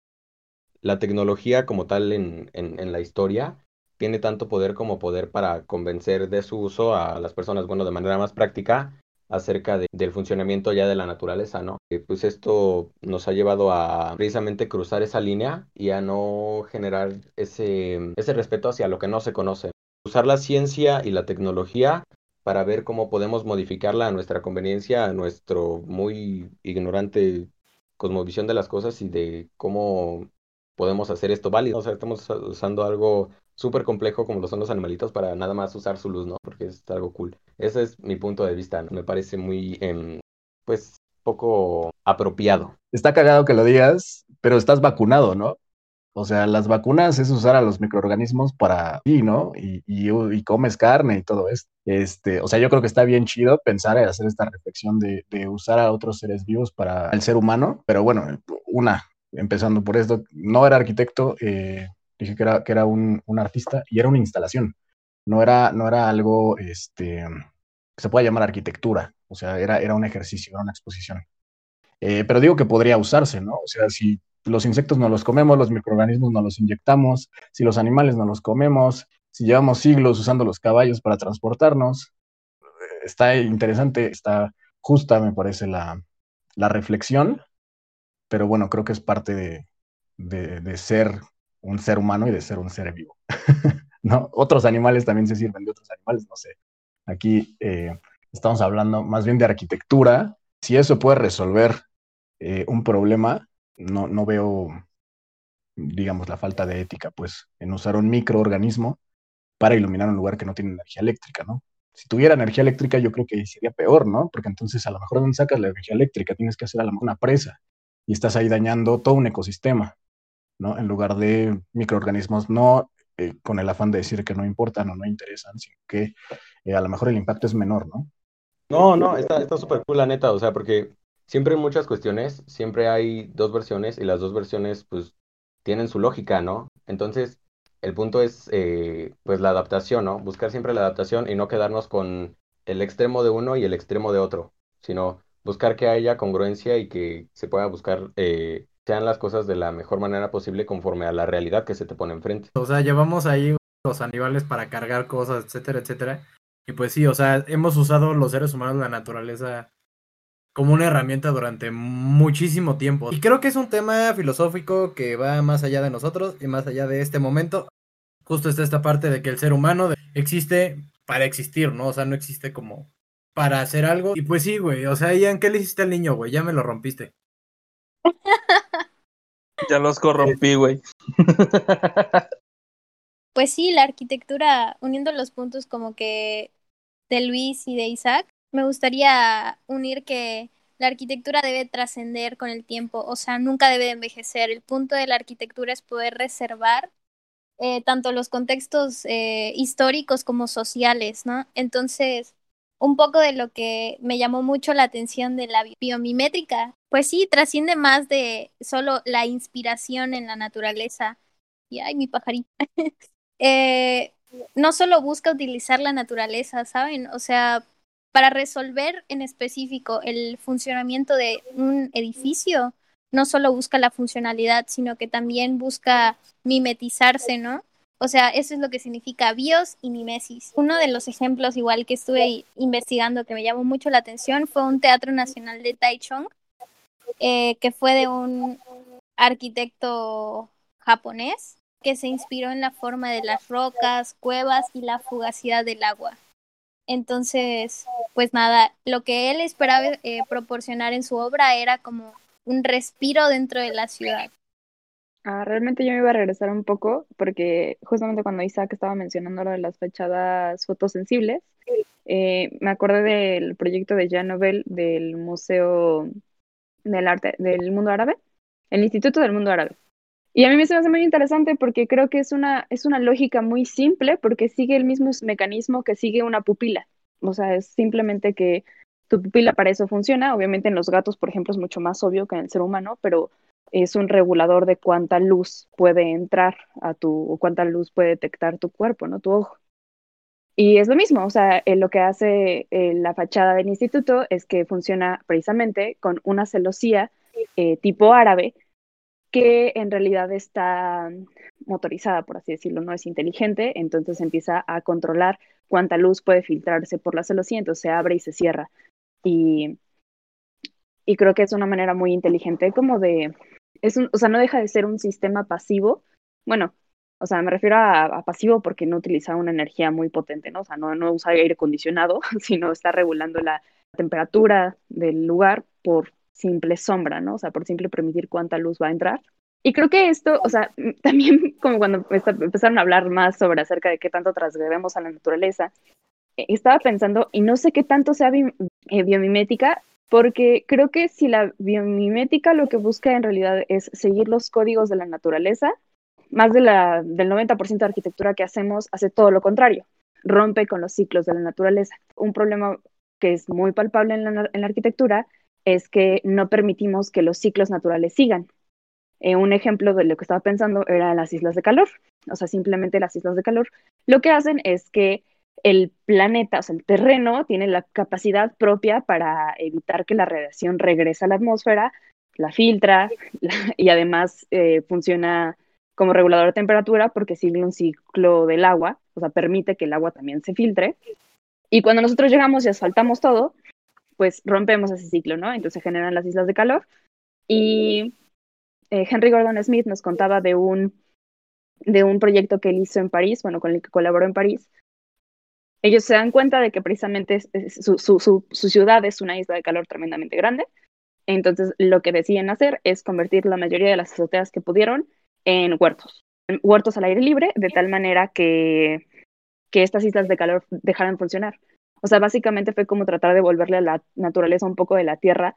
tecnología como tal en la historia tiene tanto poder como poder para convencer de su uso a las personas, bueno, de manera más práctica acerca de- del funcionamiento ya de la naturaleza, ¿no? Pues esto nos ha llevado a precisamente cruzar esa línea y a no generar ese, ese respeto hacia lo que no se conoce. Usar la ciencia y la tecnología para ver cómo podemos modificarla a nuestra conveniencia, a nuestro muy ignorante cosmovisión de las cosas y de cómo podemos hacer esto válido. O sea, estamos usa- usando algo súper complejo como lo son los animalitos para nada más usar su luz, ¿no? Porque es algo cool. Ese es mi punto de vista, ¿no? Me parece muy, em, pues, poco apropiado. Está cagado que lo digas, pero estás vacunado, ¿no? O sea, las vacunas es usar a los microorganismos para ti, ¿no? Y, y, comes carne y todo esto. Este, o sea, yo creo que está bien chido pensar y hacer esta reflexión de, de usar a otros seres vivos para el ser humano, pero bueno, una, empezando por esto, no era arquitecto, eh, dije que era, que era un, un artista y era una instalación, no era, no era algo este, que se pueda llamar arquitectura, o sea, era, era un ejercicio, era una exposición. Eh, pero digo que podría usarse, ¿no? O sea, si los insectos no los comemos, los microorganismos no los inyectamos, si los animales no los comemos, si llevamos siglos usando los caballos para transportarnos, eh, está interesante, está justa, me parece, la, la reflexión, pero bueno, creo que es parte de, de, de ser un ser humano y de ser un ser vivo. ¿no? Otros animales también se sirven de otros animales, no sé. Aquí eh, estamos hablando más bien de arquitectura. Si eso puede resolver eh, un problema, no, no veo, digamos, la falta de ética, pues, en usar un microorganismo para iluminar un lugar que no tiene energía eléctrica, ¿no? Si tuviera energía eléctrica, yo creo que sería peor, ¿no? Porque entonces a lo mejor ¿dónde sacas la energía eléctrica? Tienes que hacer a lo una presa y estás ahí dañando todo un ecosistema, ¿no? En lugar de microorganismos, no eh, con el afán de decir que no importan o no interesan, sino que eh, a lo mejor el impacto es menor, ¿no? No, no, está, está súper cool la neta, o sea, porque siempre en muchas cuestiones, siempre hay dos versiones y las dos versiones pues tienen su lógica, ¿no? Entonces, el punto es eh, pues la adaptación, ¿no? Buscar siempre la adaptación y no quedarnos con el extremo de uno y el extremo de otro, sino buscar que haya congruencia y que se pueda buscar, eh, sean las cosas de la mejor manera posible conforme a la realidad que se te pone enfrente. O sea, llevamos ahí los animales para cargar cosas, etcétera, etcétera. Y pues sí, o sea, hemos usado los seres humanos la naturaleza como una herramienta durante muchísimo tiempo. Y creo que es un tema filosófico que va más allá de nosotros y más allá de este momento. Justo está esta parte de que el ser humano existe para existir, ¿no? O sea, no existe como para hacer algo. Y pues sí, güey, o sea, Ian, ¿qué le hiciste al niño, güey? Ya me lo rompiste. Ya los corrompí, güey. Pues sí, la arquitectura, uniendo los puntos como que de Luis y de Isaac, me gustaría unir que la arquitectura debe trascender con el tiempo, o sea, nunca debe de envejecer. El punto de la arquitectura es poder reservar eh, tanto los contextos eh, históricos como sociales, ¿no? Entonces, un poco de lo que me llamó mucho la atención de la biomimétrica, pues sí, trasciende más de solo la inspiración en la naturaleza. Y ay, mi pajarito. eh, no solo busca utilizar la naturaleza, ¿saben? O sea, para resolver en específico el funcionamiento de un edificio, no solo busca la funcionalidad, sino que también busca mimetizarse, ¿no? O sea, eso es lo que significa bios y mimesis. Uno de los ejemplos igual que estuve investigando que me llamó mucho la atención fue un teatro nacional de Taichung, eh, que fue de un arquitecto japonés que se inspiró en la forma de las rocas, cuevas y la fugacidad del agua. Entonces, pues nada, lo que él esperaba eh, proporcionar en su obra era como un respiro dentro de la ciudad. Ah, realmente yo me iba a regresar un poco porque justamente cuando Isaac estaba mencionando lo de las fachadas fotosensibles, eh, me acordé del proyecto de Jean Nouvel del Museo del Arte del Mundo Árabe, el Instituto del Mundo Árabe. Y a mí me hace muy interesante porque creo que es una, es una lógica muy simple porque sigue el mismo mecanismo que sigue una pupila. O sea, es simplemente que tu pupila para eso funciona. Obviamente en los gatos, por ejemplo, es mucho más obvio que en el ser humano, pero es un regulador de cuánta luz puede entrar a tu, o cuánta luz puede detectar tu cuerpo, ¿no? Tu ojo. Y es lo mismo, o sea, eh, lo que hace eh, la fachada del instituto es que funciona precisamente con una celosía eh, tipo árabe que en realidad está motorizada, por así decirlo, no es inteligente, entonces empieza a controlar cuánta luz puede filtrarse por la celosía, entonces se abre y se cierra. Y, y creo que es una manera muy inteligente como de, es un, o sea, no deja de ser un sistema pasivo. Bueno, o sea, me refiero a, pasivo porque no utiliza una energía muy potente, ¿no? O sea, no, no usa aire acondicionado, sino está regulando la temperatura del lugar por simple sombra, ¿no? O sea, por simple permitir cuánta luz va a entrar. Y creo que esto, o sea, también como cuando empezaron a hablar más sobre acerca de qué tanto transgredemos a la naturaleza, eh, estaba pensando, y no sé qué tanto sea eh, biomimética, porque creo que si la biomimética lo que busca en realidad es seguir los códigos de la naturaleza, más de la, del 90% de arquitectura que hacemos hace todo lo contrario, rompe con los ciclos de la naturaleza. Un problema que es muy palpable en la, en la arquitectura es que no permitimos que los ciclos naturales sigan. Eh, un ejemplo de lo que estaba pensando era las islas de calor, o sea, simplemente las islas de calor. Lo que hacen es que el planeta, o sea, el terreno, tiene la capacidad propia para evitar que la radiación regrese a la atmósfera, la filtra y además eh, funciona como regulador de temperatura porque sigue un ciclo del agua, o sea, permite que el agua también se filtre. Y cuando nosotros llegamos y asfaltamos todo, pues rompemos ese ciclo, ¿no? Entonces generan las islas de calor. Y eh, Henry Gordon Smith nos contaba de un, de un proyecto que él hizo en París, bueno, con el que colaboró en París. Ellos se dan cuenta de que precisamente su, su, su, su ciudad es una isla de calor tremendamente grande. Entonces, lo que deciden hacer es convertir la mayoría de las azoteas que pudieron en huertos, huertos al aire libre, de tal manera que, que estas islas de calor dejaran funcionar. O sea, básicamente fue como tratar de devolverle a la naturaleza un poco de la tierra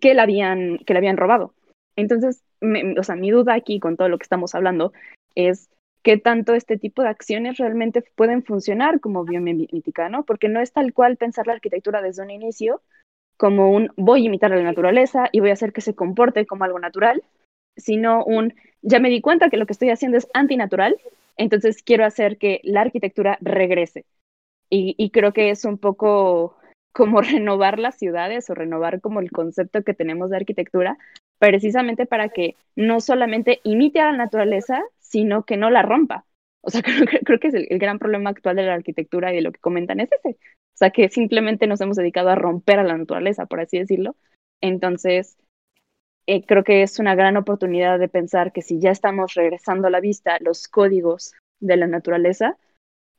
que la habían, que la habían robado. Entonces, o sea, mi duda aquí con todo lo que estamos hablando es qué tanto este tipo de acciones realmente pueden funcionar como biomimética, ¿no? Porque no es tal cual pensar la arquitectura desde un inicio como un voy a imitar a la naturaleza y voy a hacer que se comporte como algo natural, sino un ya me di cuenta que lo que estoy haciendo es antinatural, entonces quiero hacer que la arquitectura regrese. Y, creo que es un poco como renovar las ciudades o renovar como el concepto que tenemos de arquitectura, precisamente para que no solamente imite a la naturaleza, sino que no la rompa. O sea, creo, que es el, gran problema actual de la arquitectura y de lo que comentan es ese. O sea, que simplemente nos hemos dedicado a romper a la naturaleza, por así decirlo. Entonces, eh, creo que es una gran oportunidad de pensar que si ya estamos regresando a la vista los códigos de la naturaleza,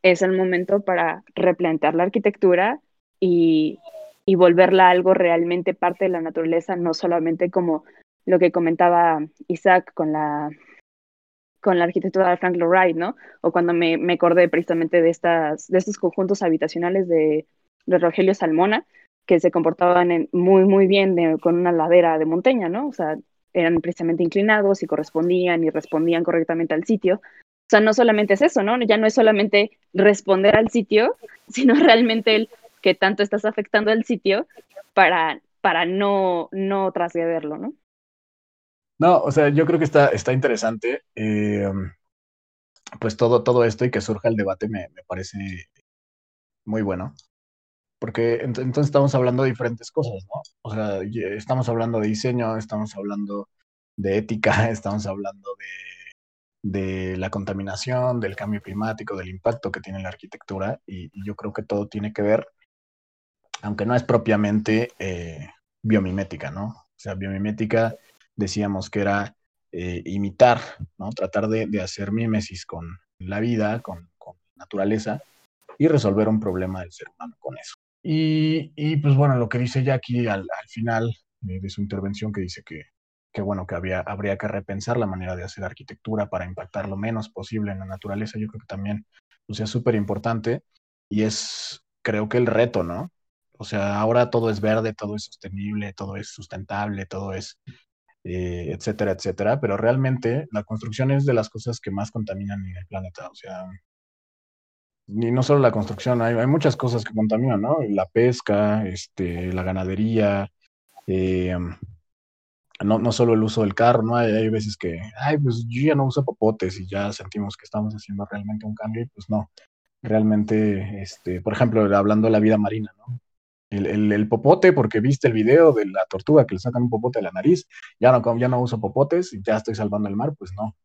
es el momento para replantear la arquitectura y, y volverla algo realmente parte de la naturaleza, no solamente como lo que comentaba Isaac con la con la arquitectura de Frank Lloyd ¿no? O cuando me, me, acordé precisamente de, estas, de estos conjuntos habitacionales de, de Rogelio Salmona, que se comportaban muy, muy bien con una ladera de montaña, ¿no? O sea, eran precisamente inclinados y correspondían y respondían correctamente al sitio, o sea, no solamente es eso, ¿no? Ya no es solamente responder al sitio, sino realmente el que tanto estás afectando al sitio para, para no, no ¿no? No, o sea, yo creo que está, está interesante. Eh, pues todo, todo esto y que surja el debate me, me parece muy bueno. Porque entonces estamos hablando de diferentes cosas, ¿no? O sea, estamos hablando de diseño, estamos hablando de ética, estamos hablando de de la contaminación, del cambio climático, del impacto que tiene la arquitectura y, yo creo que todo tiene que ver, aunque no es propiamente eh, biomimética, ¿no? O sea, biomimética decíamos que era eh, imitar, ¿no? Tratar de, hacer mímesis con la vida, con, con naturaleza y resolver un problema del ser humano con eso. Y, y pues bueno, lo que dice Jackie al, al final de su intervención, que dice que, bueno, que había, habría que repensar la manera de hacer arquitectura para impactar lo menos posible en la naturaleza, yo creo que también sea, es súper importante y es, creo que el reto, ¿no? O sea, ahora todo es verde, todo es sostenible, todo es sustentable, todo es, eh, etcétera, etcétera, pero realmente la construcción es de las cosas que más contaminan en el planeta, o sea, y no solo la construcción, hay, hay muchas cosas que contaminan, ¿no? La pesca, este, la ganadería, eh, no, no solo el uso del carro, ¿no? Hay, hay, veces que, ay, pues yo ya no uso popotes y ya sentimos que estamos haciendo realmente un cambio y pues no. Realmente, este, por ejemplo, hablando de la vida marina, ¿no? El, el, popote, porque viste el video de la tortuga que le sacan un popote de la nariz, ya no, ya no uso popotes y ya estoy salvando el mar, pues no.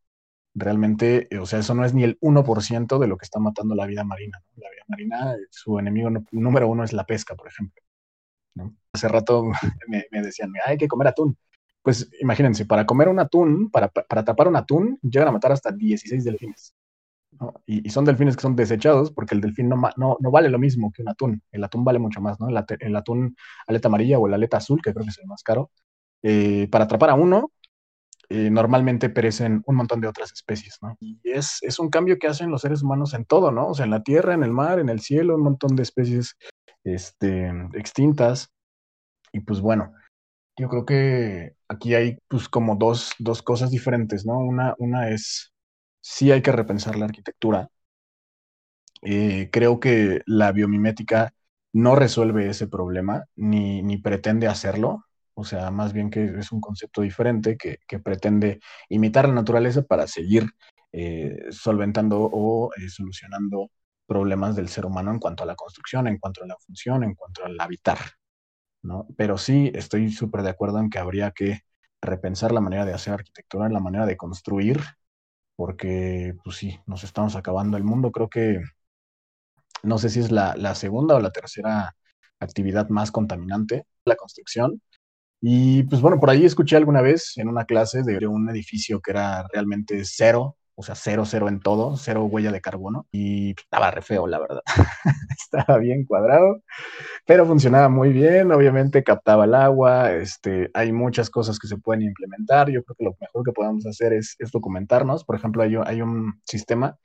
Realmente, o sea, eso no es ni el 1% de lo que está matando la vida marina. La vida marina, su enemigo número uno es la pesca, por ejemplo. ¿no? Hace rato me, me decían, hay que comer atún pues imagínense, para comer un atún, para, para tapar un atún, llegan a matar hasta 16 delfines. ¿no? Y, y, son delfines que son desechados porque el delfín no, no, no, vale lo mismo que un atún. El atún vale mucho más, ¿no? El atún aleta amarilla o el aleta azul, que creo que es el más caro. Eh, para atrapar a uno, eh, normalmente perecen un montón de otras especies, ¿no? Y es, es un cambio que hacen los seres humanos en todo, ¿no? O sea, en la tierra, en el mar, en el cielo, un montón de especies este, extintas. Y pues bueno, yo creo que aquí hay pues como dos, dos cosas diferentes, ¿no? Una, una es, sí hay que repensar la arquitectura. Eh, creo que la biomimética no resuelve ese problema, ni, ni, pretende hacerlo. O sea, más bien que es un concepto diferente que, pretende imitar la naturaleza para seguir eh, solventando o eh, solucionando problemas del ser humano en cuanto a la construcción, en cuanto a la función, en cuanto al habitar. ¿no? Pero sí estoy súper de acuerdo en que habría que repensar la manera de hacer arquitectura, la manera de construir, porque pues sí, nos estamos acabando el mundo. Creo que no sé si es la, la segunda o la tercera actividad más contaminante, la construcción. Y pues bueno, por ahí escuché alguna vez en una clase de un edificio que era realmente cero o sea, cero, cero en todo, cero huella de carbono, y estaba re feo, la verdad. estaba bien cuadrado, pero funcionaba muy bien, obviamente captaba el agua, este, hay muchas cosas que se pueden implementar, yo creo que lo mejor que podemos hacer es, documentarnos, por ejemplo, hay un sistema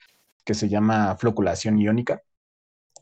que se llama floculación iónica,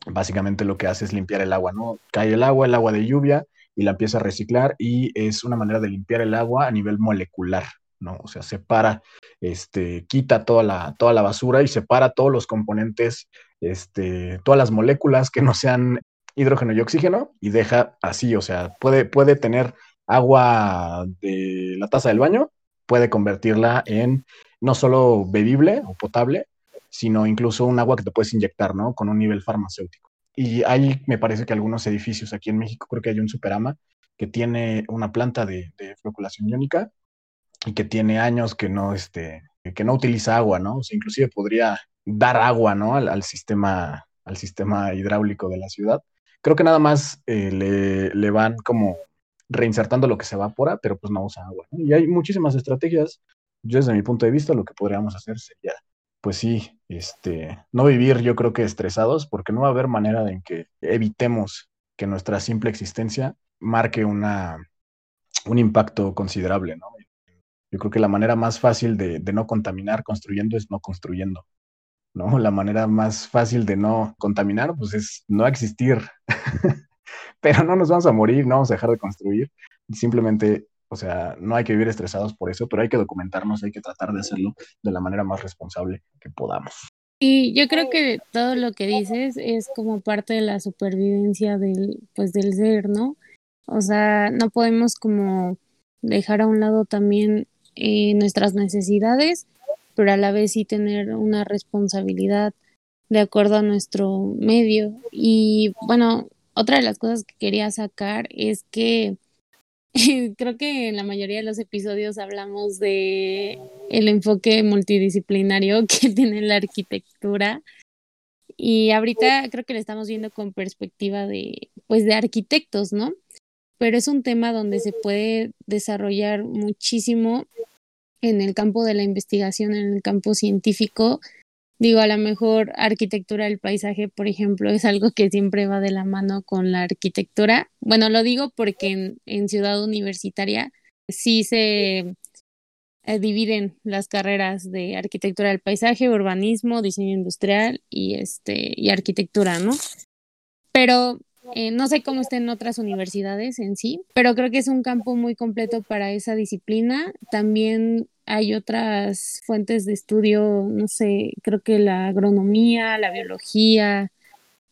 básicamente lo que hace es limpiar el agua, ¿no? Cae el agua, el agua de lluvia, y la empieza a reciclar, y es una manera de limpiar el agua a nivel molecular, ¿no? O sea, separa, este, quita toda la, toda la basura y separa todos los componentes, este, todas las moléculas que no sean hidrógeno y oxígeno y deja así, o sea, puede, puede tener agua de la taza del baño, puede convertirla en no solo bebible o potable, sino incluso un agua que te puedes inyectar, ¿no? Con un nivel farmacéutico. Y hay, me parece que algunos edificios aquí en México, creo que hay un Superama que tiene una planta de, de floculación iónica y que tiene años que no, este, que no utiliza agua, ¿no? O sea, inclusive podría dar agua, ¿no? Al, sistema, al sistema hidráulico de la ciudad. Creo que nada más eh, le, le, van como reinsertando lo que se evapora, pero pues no usa agua. ¿no? Y hay muchísimas estrategias. Yo desde mi punto de vista lo que podríamos hacer sería, pues sí, este, no vivir yo creo que estresados, porque no va a haber manera en que evitemos que nuestra simple existencia marque una, un impacto considerable, ¿no? Yo creo que la manera más fácil de, de, no contaminar construyendo es no construyendo, ¿no? La manera más fácil de no contaminar, pues es no existir. pero no nos vamos a morir, no vamos a dejar de construir. Simplemente, o sea, no hay que vivir estresados por eso, pero hay que documentarnos, hay que tratar de hacerlo de la manera más responsable que podamos. Y yo creo que todo lo que dices es como parte de la supervivencia del, pues, del ser, ¿no? O sea, no podemos como dejar a un lado también eh, nuestras necesidades, pero a la vez sí tener una responsabilidad de acuerdo a nuestro medio. Y bueno, otra de las cosas que quería sacar es que creo que en la mayoría de los episodios hablamos de el enfoque multidisciplinario que tiene la arquitectura y ahorita creo que lo estamos viendo con perspectiva de pues de arquitectos, ¿no? Pero es un tema donde se puede desarrollar muchísimo en el campo de la investigación, en el campo científico. Digo, a lo mejor arquitectura del paisaje, por ejemplo, es algo que siempre va de la mano con la arquitectura. Bueno, lo digo porque en, Ciudad Universitaria sí se eh, dividen las carreras de arquitectura del paisaje, urbanismo, diseño industrial y este y arquitectura, ¿no? Pero eh, no sé cómo estén otras universidades en sí, pero creo que es un campo muy completo para esa disciplina. También hay otras fuentes de estudio, no sé, creo que la agronomía, la biología,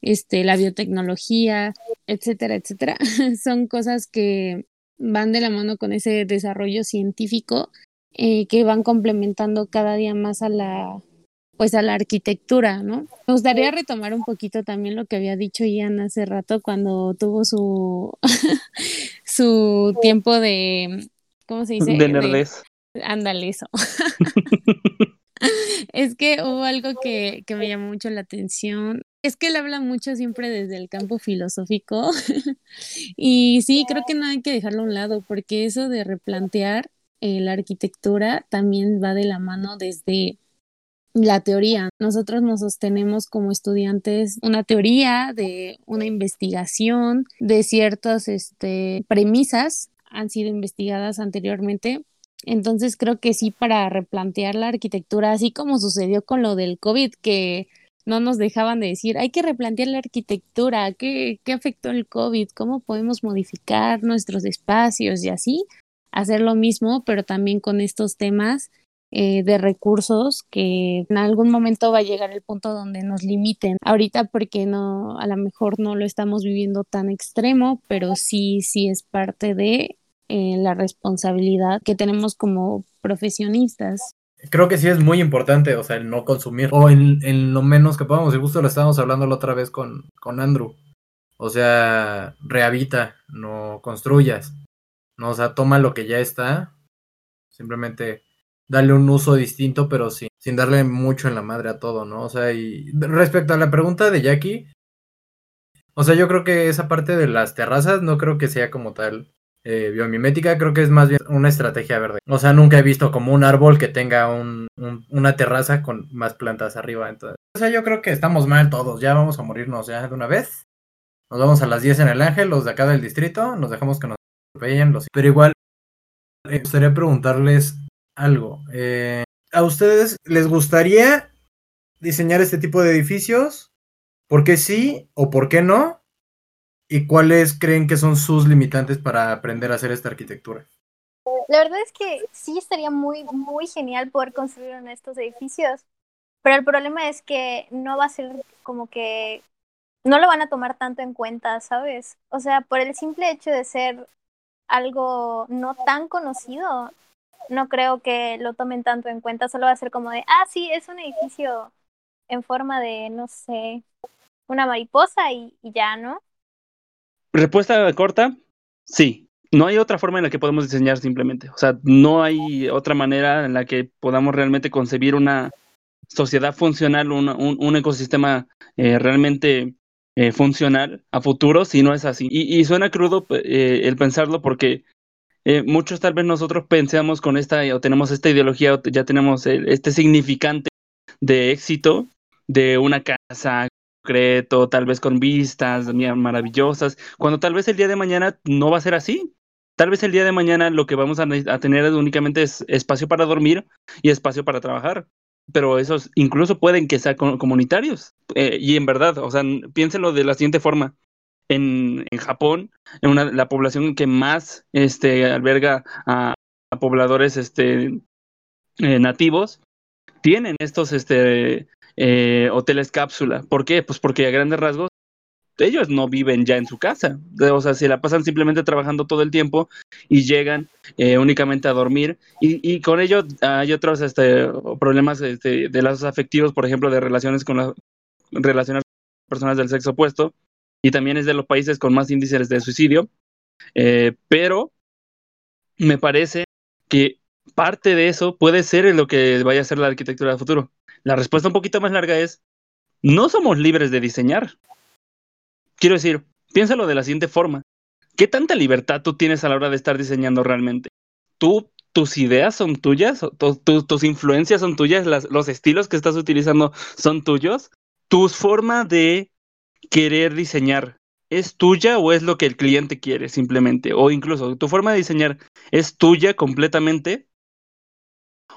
este, la biotecnología, etcétera, etcétera. Son cosas que van de la mano con ese desarrollo científico eh, que van complementando cada día más a la pues a la arquitectura, ¿no? Me gustaría retomar un poquito también lo que había dicho Ian hace rato cuando tuvo su su tiempo de ¿cómo se dice? De nerdez. Ándale, eso. es que hubo algo que, que me llamó mucho la atención. Es que él habla mucho siempre desde el campo filosófico. y sí, creo que no hay que dejarlo a un lado, porque eso de replantear eh, la arquitectura también va de la mano desde la teoría. Nosotros nos sostenemos como estudiantes una teoría de una investigación de ciertas este, premisas han sido investigadas anteriormente. Entonces creo que sí para replantear la arquitectura, así como sucedió con lo del COVID, que no nos dejaban de decir, hay que replantear la arquitectura, ¿qué, qué afectó el COVID? ¿Cómo podemos modificar nuestros espacios y así? hacer lo mismo, pero también con estos temas eh, de recursos que en algún momento va a llegar el punto donde nos limiten. Ahorita porque no, a lo mejor no lo estamos viviendo tan extremo, pero sí, sí es parte de eh, la responsabilidad que tenemos como profesionistas. Creo que sí es muy importante, o sea, el no consumir, o en, lo menos que podamos, y justo lo estábamos hablando la otra vez con, con Andrew. O sea, rehabita, no construyas. ¿no? O sea, toma lo que ya está, simplemente dale un uso distinto, pero sin, sin darle mucho en la madre a todo, ¿no? O sea, y respecto a la pregunta de Jackie, o sea, yo creo que esa parte de las terrazas no creo que sea como tal eh, biomimética, creo que es más bien una estrategia verde. O sea, nunca he visto como un árbol que tenga un, una terraza con más plantas arriba. Entonces, o sea, yo creo que estamos mal todos, ya vamos a morirnos ya de una vez. Nos vamos a las 10 en el ángel, los de acá del distrito, nos dejamos que nos pero igual, me gustaría preguntarles algo. Eh, ¿A ustedes les gustaría diseñar este tipo de edificios? ¿Por qué sí o por qué no? ¿Y cuáles creen que son sus limitantes para aprender a hacer esta arquitectura? La verdad es que sí estaría muy, muy genial poder construir estos edificios, pero el problema es que no va a ser como que no lo van a tomar tanto en cuenta, ¿sabes? O sea, por el simple hecho de ser algo no tan conocido, no creo que lo tomen tanto en cuenta, solo va a ser como de, ah, sí, es un edificio en forma de, no sé, una mariposa y, ya, ¿no? Respuesta corta, sí. No hay otra forma en la que podemos diseñar simplemente. O sea, no hay otra manera en la que podamos realmente concebir una sociedad funcional, un, un, ecosistema eh, realmente eh, funcional a futuro si no es así. Y, suena crudo eh, el pensarlo porque muchos tal vez nosotros pensamos con esta o tenemos esta ideología, ya tenemos este significante de éxito de una casa concreto, tal vez con vistas maravillosas, cuando tal vez el día de mañana no va a ser así. Tal vez el día de mañana lo que vamos a, tener únicamente es espacio para dormir y espacio para trabajar pero esos incluso pueden que sean comunitarios. Eh, y en verdad, o sea, piénselo de la siguiente forma. En, Japón, en la población que más este, alberga a, pobladores este, eh, nativos, tienen estos este, eh, hoteles cápsula. ¿Por qué? Pues porque a grandes rasgos ellos no viven ya en su casa, o sea, se la pasan simplemente trabajando todo el tiempo y llegan eh, únicamente a dormir y, con ello hay otros este, problemas este, de lazos afectivos, por ejemplo, de relaciones con las relaciones personas del sexo opuesto y también es de los países con más índices de suicidio, eh, pero me parece que parte de eso puede ser lo que vaya a ser la arquitectura del futuro. La respuesta un poquito más larga es, no somos libres de diseñar. Quiero decir, piénsalo de la siguiente forma. ¿Qué tanta libertad tú tienes a la hora de estar diseñando realmente? ¿Tú, tus ideas son tuyas? ¿Tu- tu- ¿Tus influencias son tuyas? ¿Los estilos que estás utilizando son tuyos? ¿Tu forma de querer diseñar es tuya o es lo que el cliente quiere simplemente? O incluso, ¿tu forma de diseñar es tuya completamente?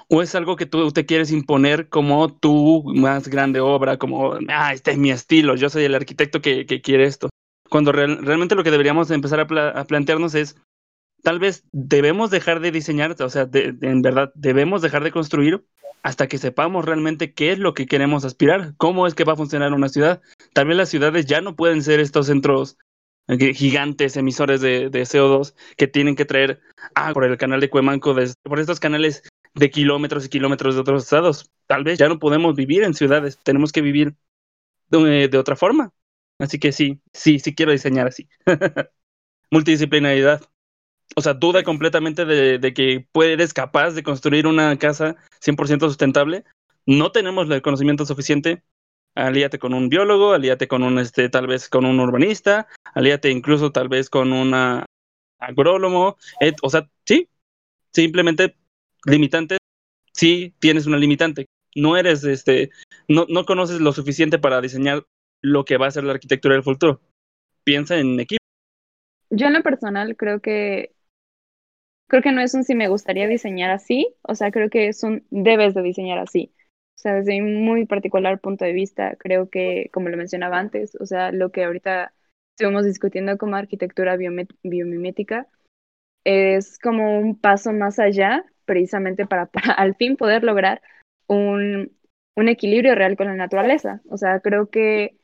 ¿O es algo que tú te quieres imponer como tu más grande obra, como, ah, este es mi estilo, yo soy el arquitecto que, que quiere esto? Cuando real- realmente lo que deberíamos empezar a, pla- a plantearnos es, tal vez debemos dejar de diseñar, o sea, en verdad debemos dejar de construir hasta que sepamos realmente qué es lo que queremos aspirar, cómo es que va a funcionar una ciudad. Tal vez las ciudades ya no pueden ser estos centros gigantes emisores de, de CO2 que tienen que traer agua por el canal de Cuemanco, por estos canales de kilómetros y kilómetros de otros estados. Tal vez ya no podemos vivir en ciudades, tenemos que vivir de, de otra forma. Así que sí, sí, sí quiero diseñar así. Multidisciplinaridad. O sea, duda completamente de, de que eres capaz de construir una casa 100% sustentable. No tenemos el conocimiento suficiente. Alíate con un biólogo, alíate con un, este, tal vez con un urbanista, alíate incluso tal vez con un agrónomo. eh, o sea, sí, simplemente limitantes. Sí, tienes una limitante. No eres, este, no, no conoces lo suficiente para diseñar lo que va a ser la arquitectura del futuro. Piensa en equipo. Yo en lo personal creo que creo que no es un si me gustaría diseñar así, o sea, creo que es un debes de diseñar así. O sea, desde mi muy particular punto de vista, creo que, como lo mencionaba antes, o sea, lo que ahorita estuvimos discutiendo como arquitectura biomimética es como un paso más allá, precisamente para, para al fin poder lograr un, un equilibrio real con la naturaleza. O sea, creo que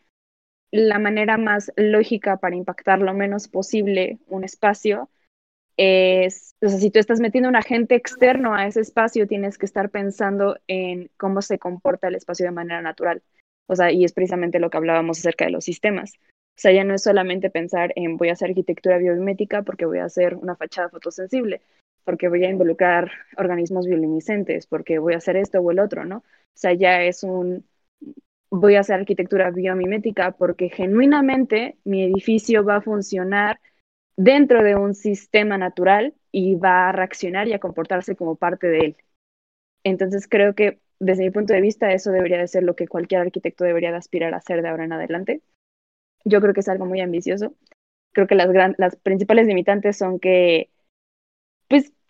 la manera más lógica para impactar lo menos posible un espacio es, o sea, si tú estás metiendo un agente externo a ese espacio, tienes que estar pensando en cómo se comporta el espacio de manera natural. O sea, y es precisamente lo que hablábamos acerca de los sistemas. O sea, ya no es solamente pensar en voy a hacer arquitectura biomimética porque voy a hacer una fachada fotosensible, porque voy a involucrar organismos bioluminiscentes, porque voy a hacer esto o el otro, ¿no? O sea, ya es un, voy a hacer arquitectura biomimética porque genuinamente mi edificio va a funcionar dentro de un sistema natural y va a reaccionar y a comportarse como parte de él. Entonces creo que desde mi punto de vista eso debería de ser lo que cualquier arquitecto debería de aspirar a hacer de ahora en adelante. Yo creo que es algo muy ambicioso. Creo que las, gran, las principales limitantes son que,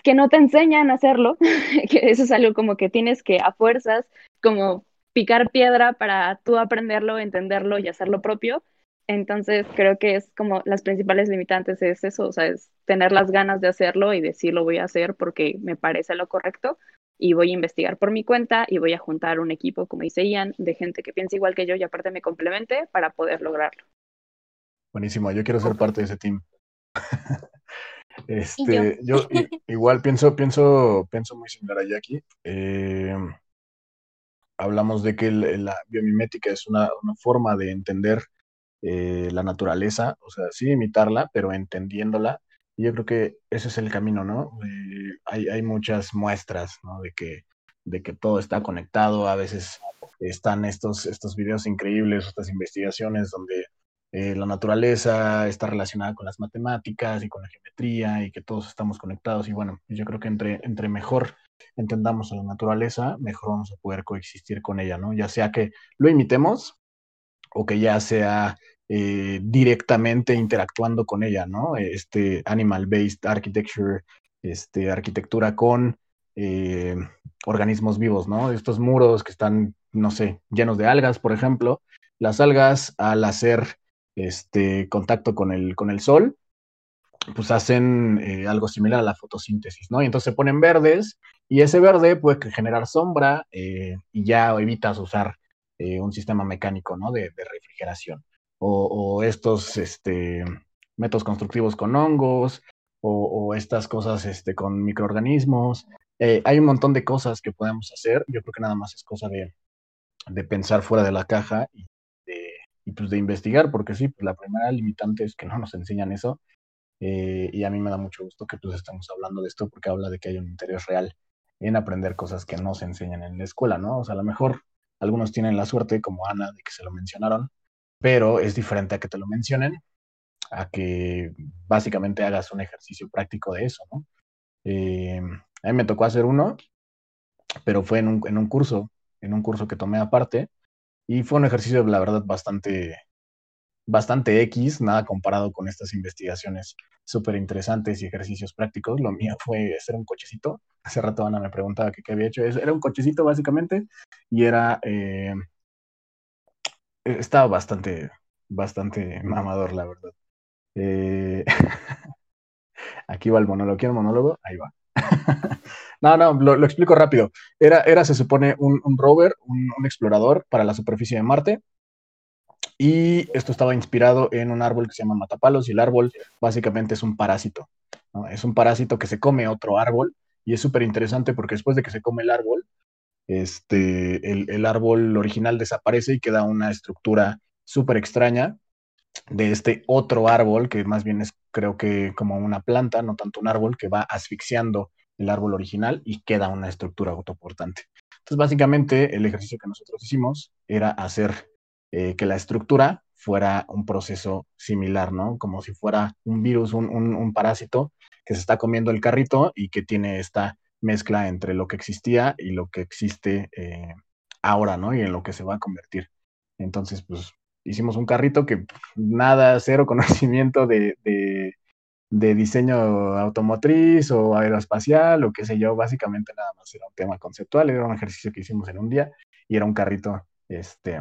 que no te enseñan a hacerlo, que eso es algo como que tienes que a fuerzas, como picar piedra para tú aprenderlo, entenderlo y hacerlo propio. Entonces creo que es como las principales limitantes es eso, o sea, es tener las ganas de hacerlo y decir lo voy a hacer porque me parece lo correcto y voy a investigar por mi cuenta y voy a juntar un equipo, como dice Ian, de gente que piense igual que yo y aparte me complemente para poder lograrlo. Buenísimo, yo quiero ser parte de ese team. Y Este, yo i- igual pienso, pienso, pienso muy similar a Jackie. Eh, hablamos de que el- la biomimética es una, una forma de entender eh, la naturaleza, o sea, sí imitarla, pero entendiéndola. Y yo creo que ese es el camino, ¿no? Eh, hay, hay muchas muestras, ¿no? De que, de que todo está conectado. A veces están estos, estos videos increíbles, estas investigaciones donde eh, la naturaleza está relacionada con las matemáticas y con la geometría y que todos estamos conectados. Y bueno, yo creo que entre, entre mejor entendamos a la naturaleza, mejor vamos a poder coexistir con ella, ¿no? Ya sea que lo imitemos o que ya sea eh, directamente interactuando con ella, ¿no? Este animal-based architecture, este, arquitectura con eh, organismos vivos, ¿no? Estos muros que están, no sé, llenos de algas, por ejemplo. Las algas, al hacer este contacto con el, con el sol, pues hacen eh, algo similar a la fotosíntesis, ¿no? Y entonces se ponen verdes y ese verde puede generar sombra eh, y ya evitas usar eh, un sistema mecánico, ¿no? De, refrigeración. O, estos este, métodos constructivos con hongos o, estas cosas este, con microorganismos. Eh, hay un montón de cosas que podemos hacer. Yo creo que nada más es cosa de, de pensar fuera de la caja y y pues de investigar, porque sí, pues la primera limitante es que no nos enseñan eso. Eh, y a mí me da mucho gusto que pues estemos hablando de esto porque habla de que hay un interés real en aprender cosas que no se enseñan en la escuela, ¿no? O sea, a lo mejor algunos tienen la suerte, como Ana, de que se lo mencionaron, pero es diferente a que te lo mencionen, a que básicamente hagas un ejercicio práctico de eso, ¿no? Eh, a mí me tocó hacer uno, pero fue en un, en un curso, en un curso que tomé aparte, y fue un ejercicio, la verdad, bastante, bastante X, nada comparado con estas investigaciones súper interesantes y ejercicios prácticos. Lo mío fue hacer un cochecito. Hace rato Ana me preguntaba qué había hecho. Era un cochecito básicamente y era... Eh, estaba bastante, bastante mamador, la verdad. Eh, aquí va el monólogo. ¿Quiero monólogo? Ahí va. no, no, lo, explico rápido. Era, era, se supone, un, rover, un, explorador para la superficie de Marte. Y esto estaba inspirado en un árbol que se llama matapalos. Y el árbol básicamente es un parásito. Es un parásito que se come otro árbol. Y es súper interesante porque después de que se come el árbol, este, el, el árbol original desaparece y queda una estructura súper extraña de este otro árbol, que más bien es creo que como una planta, no tanto un árbol, que va asfixiando el árbol original y queda una estructura autoportante. Entonces, básicamente, el ejercicio que nosotros hicimos era hacer eh, que la estructura fuera un proceso similar, ¿no? Como si fuera un virus, un, parásito que se está comiendo el carrito y que tiene esta mezcla entre lo que existía y lo que existe eh, ahora, ¿no? Y en lo que se va a convertir. Entonces, pues hicimos un carrito que nada, cero conocimiento de, diseño automotriz o aeroespacial o qué sé yo, básicamente nada más era un tema conceptual, era un ejercicio que hicimos en un día y era un carrito este,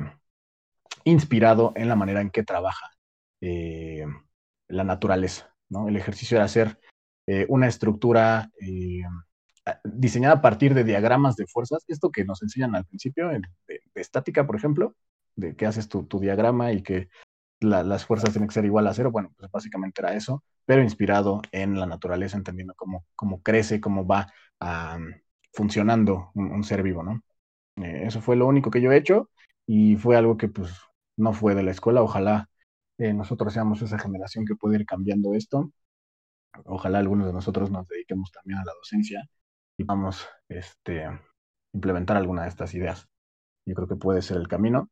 inspirado en la manera en que trabaja eh, la naturaleza. ¿no? El ejercicio era hacer eh, una estructura eh, diseñada a partir de diagramas de fuerzas, esto que nos enseñan al principio, de estática, por ejemplo, de que haces tu, diagrama y que las fuerzas tienen que ser igual a cero. Bueno, pues básicamente era eso, pero inspirado en la naturaleza, entendiendo cómo, cómo crece, cómo va funcionando un, ser vivo, ¿no? Eh, eso fue lo único que yo he hecho y fue algo que pues no fue de la escuela. Ojalá eh, nosotros seamos esa generación que puede ir cambiando esto. Ojalá algunos de nosotros nos dediquemos también a la docencia y vamos este, implementar alguna de estas ideas. Yo creo que puede ser el camino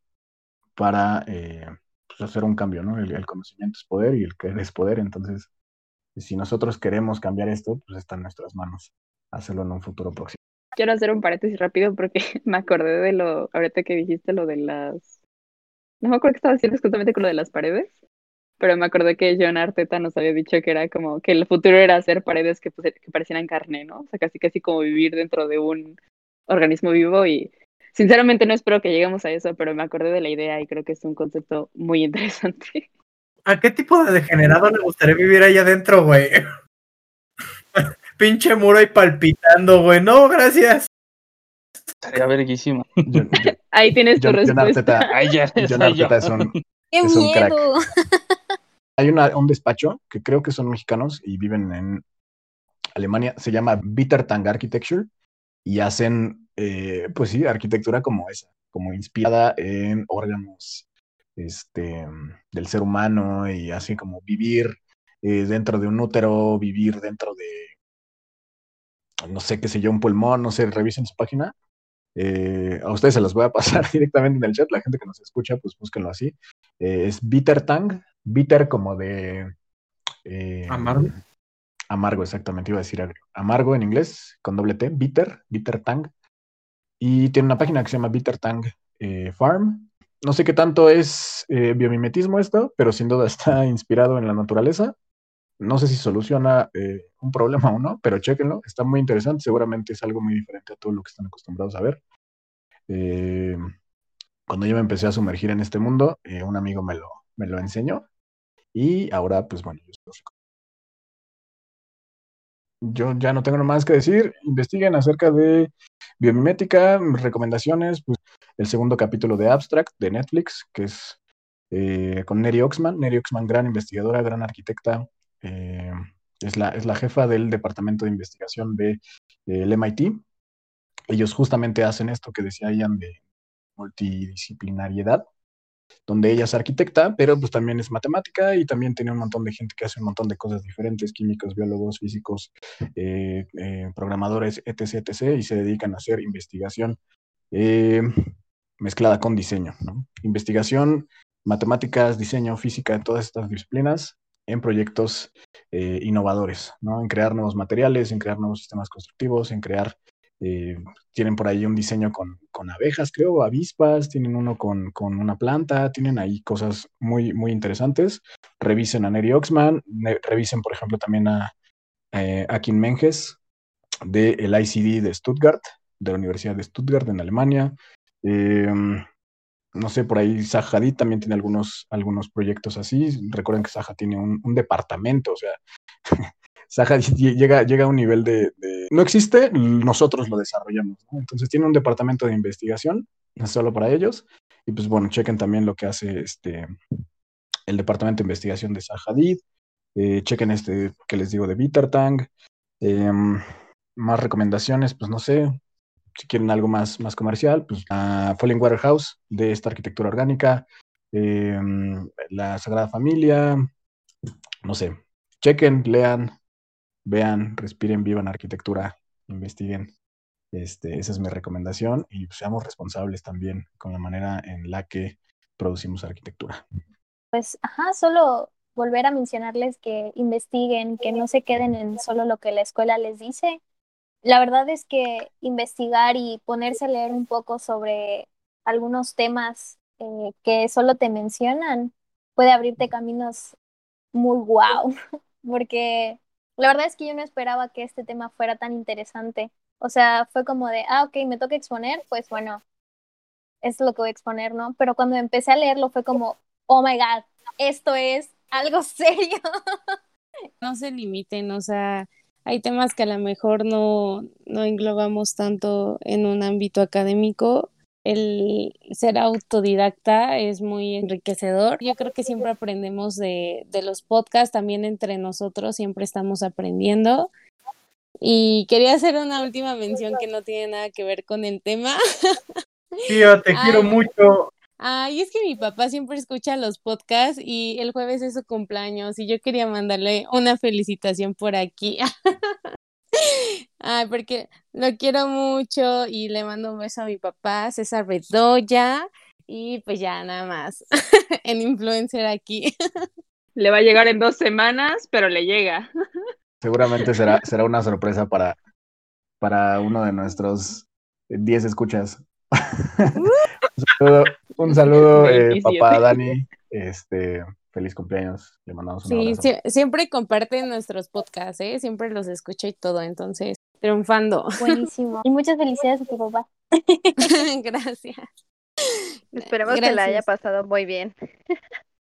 para eh, pues, hacer un cambio, ¿no? El, conocimiento es poder y el querer es poder, entonces si nosotros queremos cambiar esto, pues está en nuestras manos hacerlo en un futuro próximo. Quiero hacer un paréntesis rápido porque me acordé de lo, ahorita que dijiste lo de las, no me acuerdo qué estaba haciendo justamente con lo de las paredes, pero me acordé que John Arteta nos había dicho que era como que el futuro era hacer paredes que, pues, que parecieran carne, ¿no? O sea, casi casi como vivir dentro de un organismo vivo y Sinceramente no espero que lleguemos a eso, pero me acordé de la idea y creo que es un concepto muy interesante. ¿A qué tipo de degenerado le gustaría vivir ahí adentro, güey? Pinche muro ahí palpitando, güey. No, gracias. Estaría verguísimo. ahí tienes tu respuesta. Ahí ya, es un, ¡Qué miedo! Hay un despacho que creo que son mexicanos y viven en Alemania. Se llama Bitter Tang Architecture y hacen eh, pues sí, arquitectura como esa, como inspirada en órganos este, del ser humano y así como vivir eh, dentro de un útero, vivir dentro de, no sé, qué sé yo, un pulmón, no sé, revisen su página. Eh, a ustedes se las voy a pasar directamente en el chat, la gente que nos escucha, pues búsquenlo así. es Bitter Tang, bitter como de... Amargo. Amargo, exactamente, iba a decir amargo en inglés, con doble T, bitter, bitter tang. Y tiene una página que se llama Bitter Tang eh, Farm. No sé qué tanto es eh, biomimetismo esto, pero sin duda está inspirado en la naturaleza. No sé si soluciona eh, un problema o no, pero chéquenlo. Está muy interesante. Seguramente es algo muy diferente a todo lo que están acostumbrados a ver. cuando yo me empecé a sumergir en este mundo, un amigo me lo, me lo enseñó. Y ahora, pues bueno, yo ya no tengo nada más que decir. Investiguen acerca de Biomimética, recomendaciones, pues el segundo capítulo de Abstract de Netflix, que es eh, con Neri Oxman. Neri Oxman, gran investigadora, gran arquitecta, eh, es, la, es la jefa del departamento de investigación del de, MIT. Ellos justamente hacen esto que decía Ian de multidisciplinariedad. Donde ella es arquitecta, pero pues también es matemática y también tiene un montón de gente que hace un montón de cosas diferentes, químicos, biólogos, físicos, eh, eh, programadores, etc., etc., y se dedican a hacer investigación eh, mezclada con diseño. Investigación, matemáticas, diseño, física, todas estas disciplinas en proyectos innovadores, ¿no? En crear nuevos materiales, en crear nuevos sistemas constructivos, en crear, tienen por ahí un diseño con, con abejas, creo, avispas, tienen uno con, con, una planta, tienen ahí cosas muy, muy interesantes. Revisen a Neri Oxman, revisen, por ejemplo, también a, eh, a Kim Menges del ICD de Stuttgart, de la Universidad de Stuttgart en Alemania. Em, no sé, por ahí Zaha Hadid también tiene algunos, algunos proyectos así. Recuerden que Zaha tiene un, un departamento, o sea, Zaha llega, llega a un nivel de, No existe, nosotros lo desarrollamos. Entonces tiene un departamento de investigación, solo para ellos. Y pues bueno, chequen también lo que hace este, el departamento de investigación de Zaha Hadid. Eh, chequen este que les digo de Bittertang. Eh, más recomendaciones, pues no sé, si quieren algo más, más comercial, pues Falling Waterhouse de esta arquitectura orgánica, eh, la Sagrada Familia, no sé, chequen, lean, vean, respiren, vivan arquitectura, investiguen. Este, esa es mi recomendación y seamos responsables también con la manera en la que producimos arquitectura. Pues, ajá, solo volver a mencionarles que investiguen, que no se queden en solo lo que la escuela les dice, la verdad es que investigar y ponerse a leer un poco sobre algunos temas eh, que solo te mencionan puede abrirte caminos muy guau, porque la verdad es que yo no esperaba que este tema fuera tan interesante. O sea, fue como de, ah, ok, me toca exponer, pues bueno, es lo que voy a exponer, ¿no? Pero cuando empecé a leerlo fue como, oh my god, esto es algo serio. No se limiten, o sea, hay temas que a lo mejor no, no englobamos tanto en un ámbito académico. El ser autodidacta es muy enriquecedor. Yo creo que siempre aprendemos de, de los podcasts, también entre nosotros siempre estamos aprendiendo. Y quería hacer una última mención que no tiene nada que ver con el tema. Tío, te Ay. quiero mucho. Ay, es que mi papá siempre escucha los podcasts y el jueves es su cumpleaños y yo quería mandarle una felicitación por aquí. Ay, porque lo quiero mucho y le mando un beso a mi papá, César Bedoya, y pues ya nada más, en influencer aquí. Le va a llegar en dos semanas, pero le llega. Seguramente será, será una sorpresa para, para uno de nuestros 10 escuchas. un saludo, un saludo eh, papá Dani. Este, feliz cumpleaños. Le mandamos un sí, abrazo. Sí, siempre comparten nuestros podcasts, ¿eh? siempre los escucha y todo, entonces, triunfando. Buenísimo. Y muchas felicidades a tu papá. Gracias. Esperemos Gracias. que la haya pasado muy bien.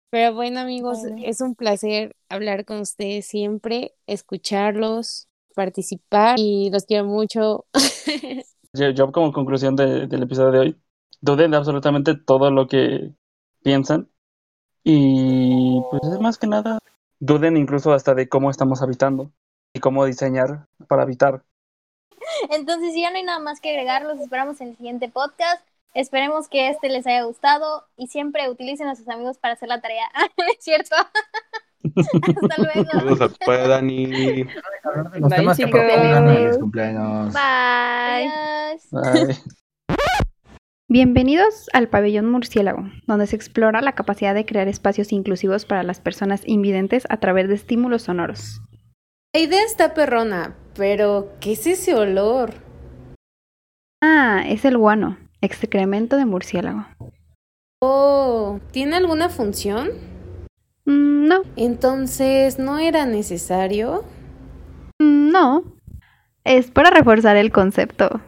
Pero bueno, amigos, es un placer hablar con ustedes siempre, escucharlos, participar y los quiero mucho. Yo, yo como conclusión de, del episodio de hoy, duden de absolutamente todo lo que piensan y pues es más que nada, duden incluso hasta de cómo estamos habitando y cómo diseñar para habitar. Entonces, si ya no hay nada más que agregar, los esperamos en el siguiente podcast. Esperemos que este les haya gustado y siempre utilicen a sus amigos para hacer la tarea. ¿Es cierto? Hasta luego. Saludos a Dani. Los Bye, temas que propongan. Feliz cumpleaños. Bye. Adiós. Bye. Bienvenidos al Pabellón Murciélago, donde se explora la capacidad de crear espacios inclusivos para las personas invidentes a través de estímulos sonoros. La idea está perrona, pero ¿qué es ese olor? Ah, es el guano, excremento de murciélago. Oh, ¿tiene alguna función? Mm, no, Entonces, ¿no era necesario? mm, no. Es para reforzar el concepto.